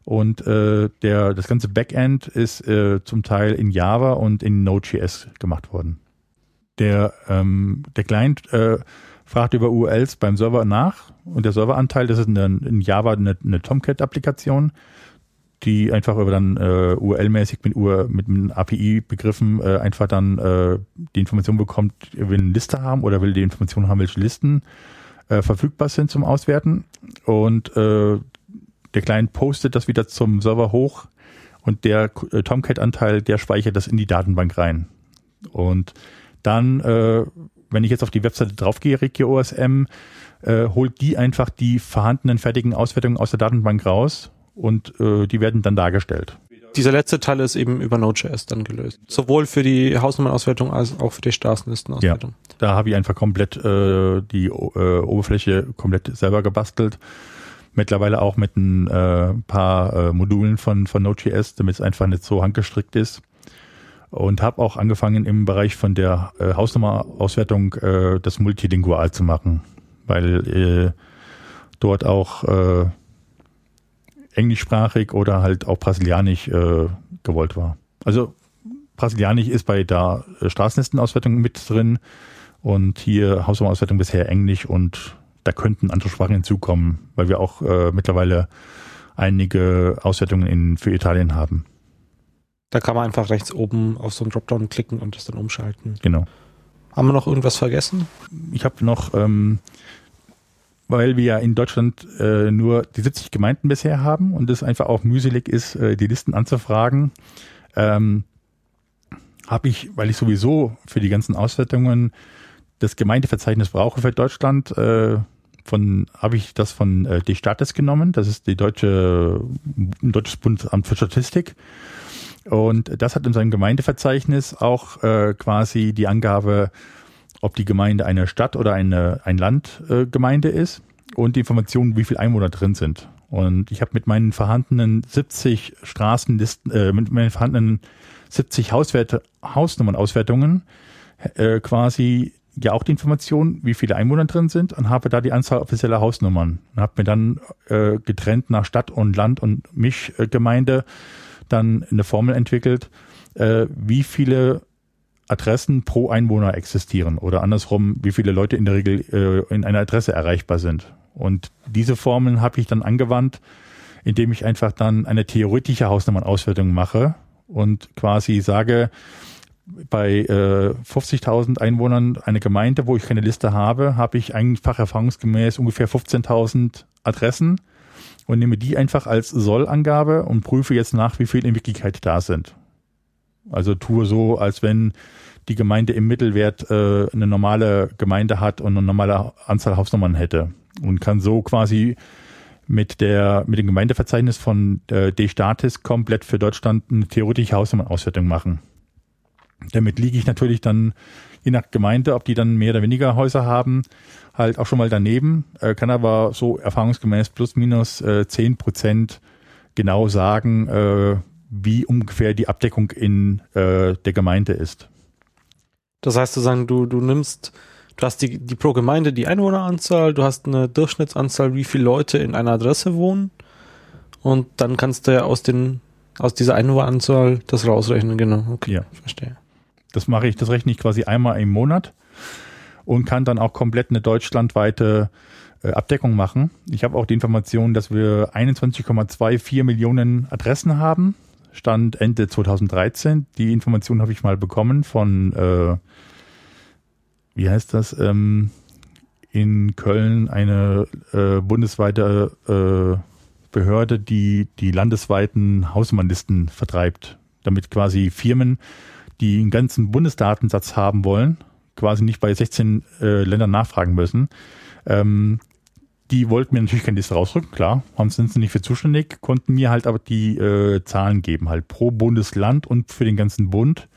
und äh, der, das ganze Backend ist äh, zum Teil in Java und in Node.js gemacht worden. Der, ähm, der Client äh, fragt über URLs beim Server nach und der Serveranteil, das ist in, in Java eine, eine Tomcat-Applikation, die einfach über dann äh, URL-mäßig mit, UR, mit, mit API-Begriffen äh, einfach dann äh, die Information bekommt, will eine Liste haben oder will die Information haben, welche Listen äh, verfügbar sind zum Auswerten und äh, der Client postet das wieder zum Server hoch und der äh, Tomcat-Anteil, der speichert das in die Datenbank rein. Und dann äh, wenn ich jetzt auf die Webseite draufgehe, Regio OSM, äh, holt die einfach die vorhandenen fertigen Auswertungen aus der Datenbank raus und äh, die werden dann dargestellt. Dieser letzte Teil ist eben über Node.js dann gelöst. Sowohl für die Hausnummernauswertung als auch für die Straßenlistenauswertung. Ja, da habe ich einfach komplett äh, die äh, Oberfläche komplett selber gebastelt. Mittlerweile auch mit ein äh, paar äh, Modulen von, von Node.js, damit es einfach nicht so handgestrickt ist und habe auch angefangen im Bereich von der äh, Hausnummerauswertung äh, das multilingual zu machen, weil äh, dort auch äh, englischsprachig oder halt auch brasilianisch äh, gewollt war. Also brasilianisch ist bei der äh, Straßenlistenauswertung mit drin und hier Hausnummerauswertung bisher Englisch und da könnten andere Sprachen hinzukommen, weil wir auch äh, mittlerweile einige Auswertungen in, für Italien haben. Da kann man einfach rechts oben auf so einen Dropdown klicken und das dann umschalten. Genau. Haben wir noch irgendwas vergessen? Ich habe noch, ähm, weil wir ja in Deutschland äh, nur die 70 Gemeinden bisher haben und es einfach auch mühselig ist, äh, die Listen anzufragen, ähm, habe ich, weil ich sowieso für die ganzen Auswertungen das Gemeindeverzeichnis brauche für Deutschland, äh, von habe ich das von äh, die Staates genommen. Das ist die deutsche deutsches Bundesamt für Statistik. Und das hat in seinem Gemeindeverzeichnis auch äh, quasi die Angabe, ob die Gemeinde eine Stadt oder eine ein Landgemeinde äh, ist und die Information, wie viele Einwohner drin sind. Und ich habe mit meinen vorhandenen 70 Straßenlisten, äh, mit meinen vorhandenen 70 Hauswerte, Hausnummernauswertungen äh, quasi ja auch die Information, wie viele Einwohner drin sind und habe da die Anzahl offizieller Hausnummern und habe mir dann äh, getrennt nach Stadt und Land und Mischgemeinde dann eine Formel entwickelt, äh, wie viele Adressen pro Einwohner existieren oder andersrum, wie viele Leute in der Regel äh, in einer Adresse erreichbar sind. Und diese Formeln habe ich dann angewandt, indem ich einfach dann eine theoretische Hausnummernauswertung mache und quasi sage, bei äh, 50.000 Einwohnern eine Gemeinde, wo ich keine Liste habe, habe ich einfach erfahrungsgemäß ungefähr 15.000 Adressen und nehme die einfach als Sollangabe und prüfe jetzt nach, wie viel in Wirklichkeit da sind. Also tue so, als wenn die Gemeinde im Mittelwert äh, eine normale Gemeinde hat und eine normale Anzahl Hausnummern hätte und kann so quasi mit der mit dem Gemeindeverzeichnis von äh, D-Statis komplett für Deutschland eine theoretische Hausnummernauswertung machen. Damit liege ich natürlich dann je nach Gemeinde, ob die dann mehr oder weniger Häuser haben, halt auch schon mal daneben, äh, kann aber so erfahrungsgemäß plus minus äh, 10 Prozent genau sagen, äh, wie ungefähr die Abdeckung in äh, der Gemeinde ist. Das heißt, du sagen, du, du nimmst, du hast die, die pro Gemeinde die Einwohneranzahl, du hast eine Durchschnittsanzahl, wie viele Leute in einer Adresse wohnen und dann kannst du ja aus den aus dieser Einwohneranzahl das rausrechnen, genau. Okay, ja. verstehe. Das mache ich, das rechne ich quasi einmal im Monat und kann dann auch komplett eine deutschlandweite äh, Abdeckung machen. Ich habe auch die Information, dass wir 21,24 Millionen Adressen haben. Stand Ende 2013. Die Information habe ich mal bekommen von, äh, wie heißt das, ähm, in Köln eine äh, bundesweite äh, Behörde, die die landesweiten Hausmannlisten vertreibt, damit quasi Firmen, die einen ganzen Bundesdatensatz haben wollen, quasi nicht bei 16 äh, Ländern nachfragen müssen. Ähm, die wollten mir natürlich keine Liste rausrücken, klar, haben sind sie nicht für zuständig, konnten mir halt aber die äh, Zahlen geben, halt pro Bundesland und für den ganzen Bund.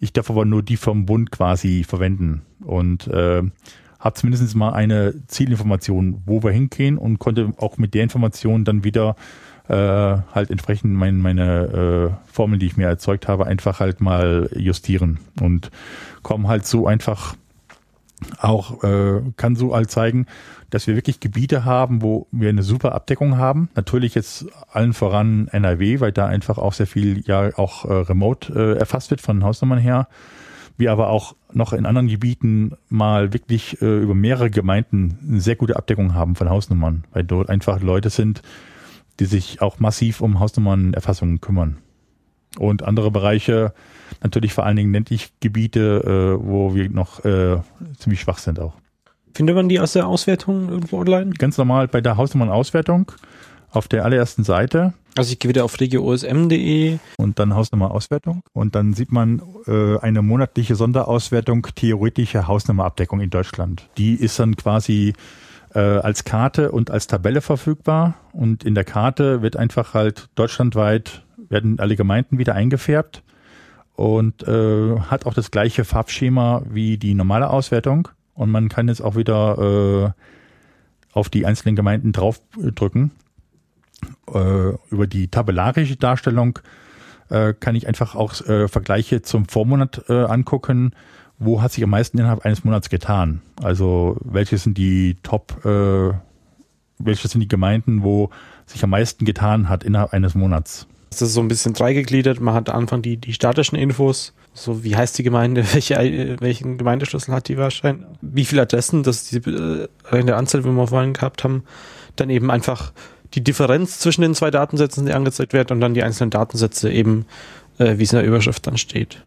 Ich darf aber nur die vom Bund quasi verwenden und äh, habe zumindest mal eine Zielinformation, wo wir hingehen und konnte auch mit der Information dann wieder äh, halt entsprechend mein, meine äh, Formel, die ich mir erzeugt habe, einfach halt mal justieren und kommen halt so einfach auch, äh, kann so halt zeigen, dass wir wirklich Gebiete haben, wo wir eine super Abdeckung haben. Natürlich jetzt allen voran NRW, weil da einfach auch sehr viel ja auch äh, remote äh, erfasst wird von Hausnummern her. Wir aber auch noch in anderen Gebieten mal wirklich äh, über mehrere Gemeinden eine sehr gute Abdeckung haben von Hausnummern, weil dort einfach Leute sind, die sich auch massiv um Hausnummernerfassungen kümmern. Und andere Bereiche, natürlich vor allen Dingen ländlich Gebiete, äh, wo wir noch äh, ziemlich schwach sind auch. Findet man die aus der Auswertung irgendwo online? Ganz normal bei der Hausnummernauswertung auf der allerersten Seite. Also ich gehe wieder auf regioosm.de. Und dann Hausnummerauswertung. Und dann sieht man äh, eine monatliche Sonderauswertung theoretische Hausnummerabdeckung in Deutschland. Die ist dann quasi äh, als Karte und als Tabelle verfügbar. Und in der Karte wird einfach halt deutschlandweit werden alle Gemeinden wieder eingefärbt und äh, hat auch das gleiche Farbschema wie die normale Auswertung. Und man kann jetzt auch wieder äh, auf die einzelnen Gemeinden draufdrücken. Äh, über die tabellarische Darstellung äh, kann ich einfach auch äh, Vergleiche zum Vormonat äh, angucken. Wo hat sich am meisten innerhalb eines Monats getan? Also welche sind die Top, äh, welche sind die Gemeinden, wo sich am meisten getan hat innerhalb eines Monats? Das ist so ein bisschen dreigegliedert. Man hat am Anfang die, die statischen Infos, so wie heißt die Gemeinde, (laughs) welche, welchen Gemeindeschlüssel hat die wahrscheinlich, wie viele Adressen, das ist die, äh, in der Anzahl, wie wir vorhin gehabt haben. Dann eben einfach die Differenz zwischen den zwei Datensätzen, die angezeigt wird, und dann die einzelnen Datensätze eben, äh, wie es in der Überschrift dann steht.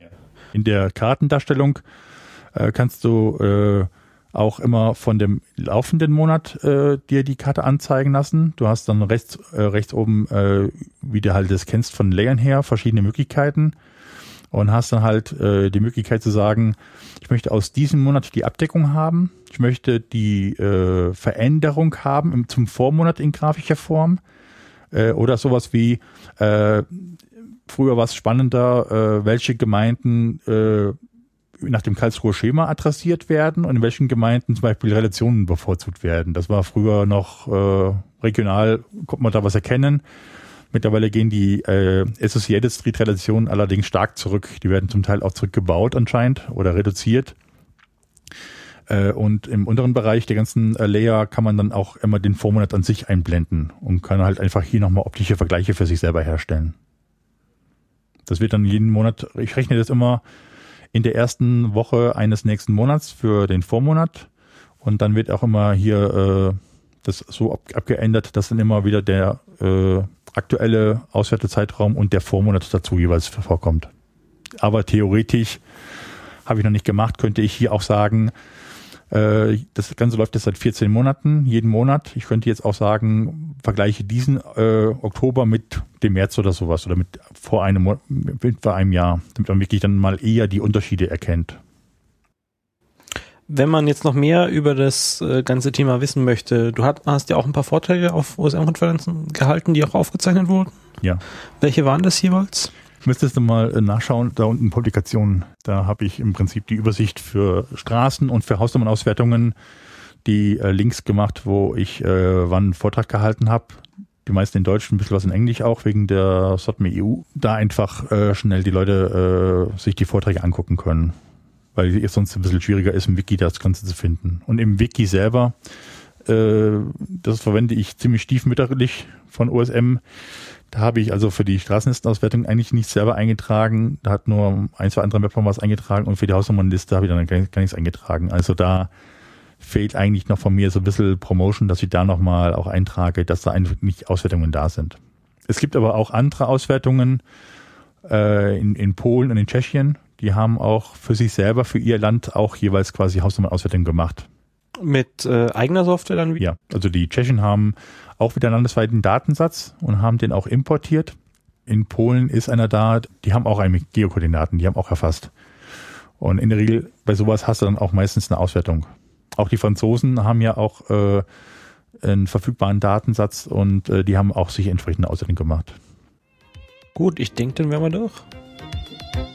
In der Kartendarstellung äh, kannst du äh, auch immer von dem laufenden Monat äh, dir die Karte anzeigen lassen. Du hast dann rechts, äh, rechts oben, äh, wie du halt das kennst von Layern her, verschiedene Möglichkeiten. und hast dann halt äh, die Möglichkeit zu sagen, ich möchte aus diesem Monat die Abdeckung haben, ich möchte die äh, Veränderung haben im, zum Vormonat in grafischer Form äh, oder sowas wie äh, früher war es spannender, äh, welche Gemeinden äh, nach dem Karlsruher Schema adressiert werden und in welchen Gemeinden zum Beispiel Relationen bevorzugt werden. Das war früher noch äh, regional, konnte man da was erkennen. Mittlerweile gehen die äh, Associated Street Relationen allerdings stark zurück. Die werden zum Teil auch zurückgebaut anscheinend oder reduziert. Äh, und im unteren Bereich der ganzen äh, Layer kann man dann auch immer den Vormonat an sich einblenden und kann halt einfach hier nochmal optische Vergleiche für sich selber herstellen. Das wird dann jeden Monat, ich rechne das immer in der ersten Woche eines nächsten Monats für den Vormonat. Und dann wird auch immer hier äh, das so ab, abgeändert, dass dann immer wieder der äh, aktuelle Auswertezeitraum und der Vormonat dazu jeweils vorkommt. Aber theoretisch habe ich noch nicht gemacht, könnte ich hier auch sagen, das Ganze läuft jetzt seit 14 Monaten, jeden Monat. Ich könnte jetzt auch sagen, vergleiche diesen äh, Oktober mit dem März oder sowas oder mit vor einem, mit vor einem Jahr, damit man wirklich dann mal eher die Unterschiede erkennt. Wenn man jetzt noch mehr über das äh, ganze Thema wissen möchte, du hast, hast ja auch ein paar Vorträge auf OSM-Konferenzen gehalten, die auch aufgezeichnet wurden. Ja. Welche waren das jeweils? Müsstest du mal äh, nachschauen, da unten Publikationen. Da habe ich im Prinzip die Übersicht für Straßen und für Hausnummernauswertungen, die äh, Links gemacht, wo ich äh, wann einen Vortrag gehalten habe. Die meisten in Deutsch, ein bisschen was in Englisch auch, wegen der SOTME EU. Da einfach äh, schnell die Leute äh, sich die Vorträge angucken können. Weil es sonst ein bisschen schwieriger ist, im Wiki das Ganze zu finden. Und im Wiki selber, äh, das verwende ich ziemlich stiefmütterlich von OSM da habe ich also für die Straßenlistenauswertung eigentlich nichts selber eingetragen. Da hat nur ein, zwei andere Mapper was eingetragen und für die Hausnummernliste habe ich dann gar, gar nichts eingetragen. Also da fehlt eigentlich noch von mir so ein bisschen Promotion, dass ich da nochmal auch eintrage, dass da einfach nicht Auswertungen da sind. Es gibt aber auch andere Auswertungen äh, in, in Polen und in Tschechien. Die haben auch für sich selber, für ihr Land auch jeweils quasi Hausnummernauswertungen gemacht. Mit äh, eigener Software dann wieder? Ja, also die Tschechen haben auch wieder landesweiten Datensatz und haben den auch importiert. In Polen ist einer da, die haben auch eine Geokoordinaten, die haben auch erfasst. Und in der Regel bei sowas hast du dann auch meistens eine Auswertung. Auch die Franzosen haben ja auch äh, einen verfügbaren Datensatz und äh, die haben auch sich entsprechende Auswertung gemacht. Gut, ich denke, dann wären wir durch.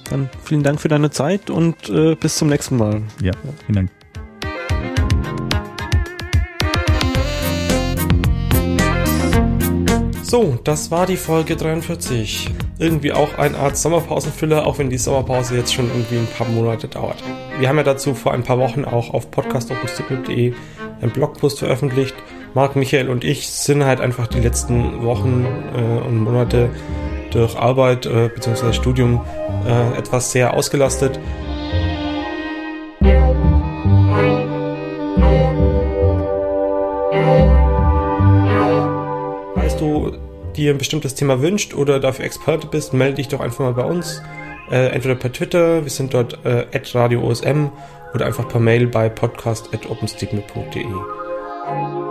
Dann vielen Dank für deine Zeit und äh, bis zum nächsten Mal. Ja, vielen Dank. So, das war die Folge 43. Irgendwie auch eine Art Sommerpausenfüller, auch wenn die Sommerpause jetzt schon irgendwie ein paar Monate dauert. Wir haben ja dazu vor ein paar Wochen auch auf podcastopenstick.de einen Blogpost veröffentlicht. Marc, Michael und ich sind halt einfach die letzten Wochen äh, und Monate durch Arbeit äh, bzw. Studium äh, etwas sehr ausgelastet. Dir ein bestimmtes Thema wünscht oder dafür Experte bist, melde dich doch einfach mal bei uns. Äh, entweder per Twitter, wir sind dort äh, @radioosm oder einfach per Mail bei podcast@openstigma.de.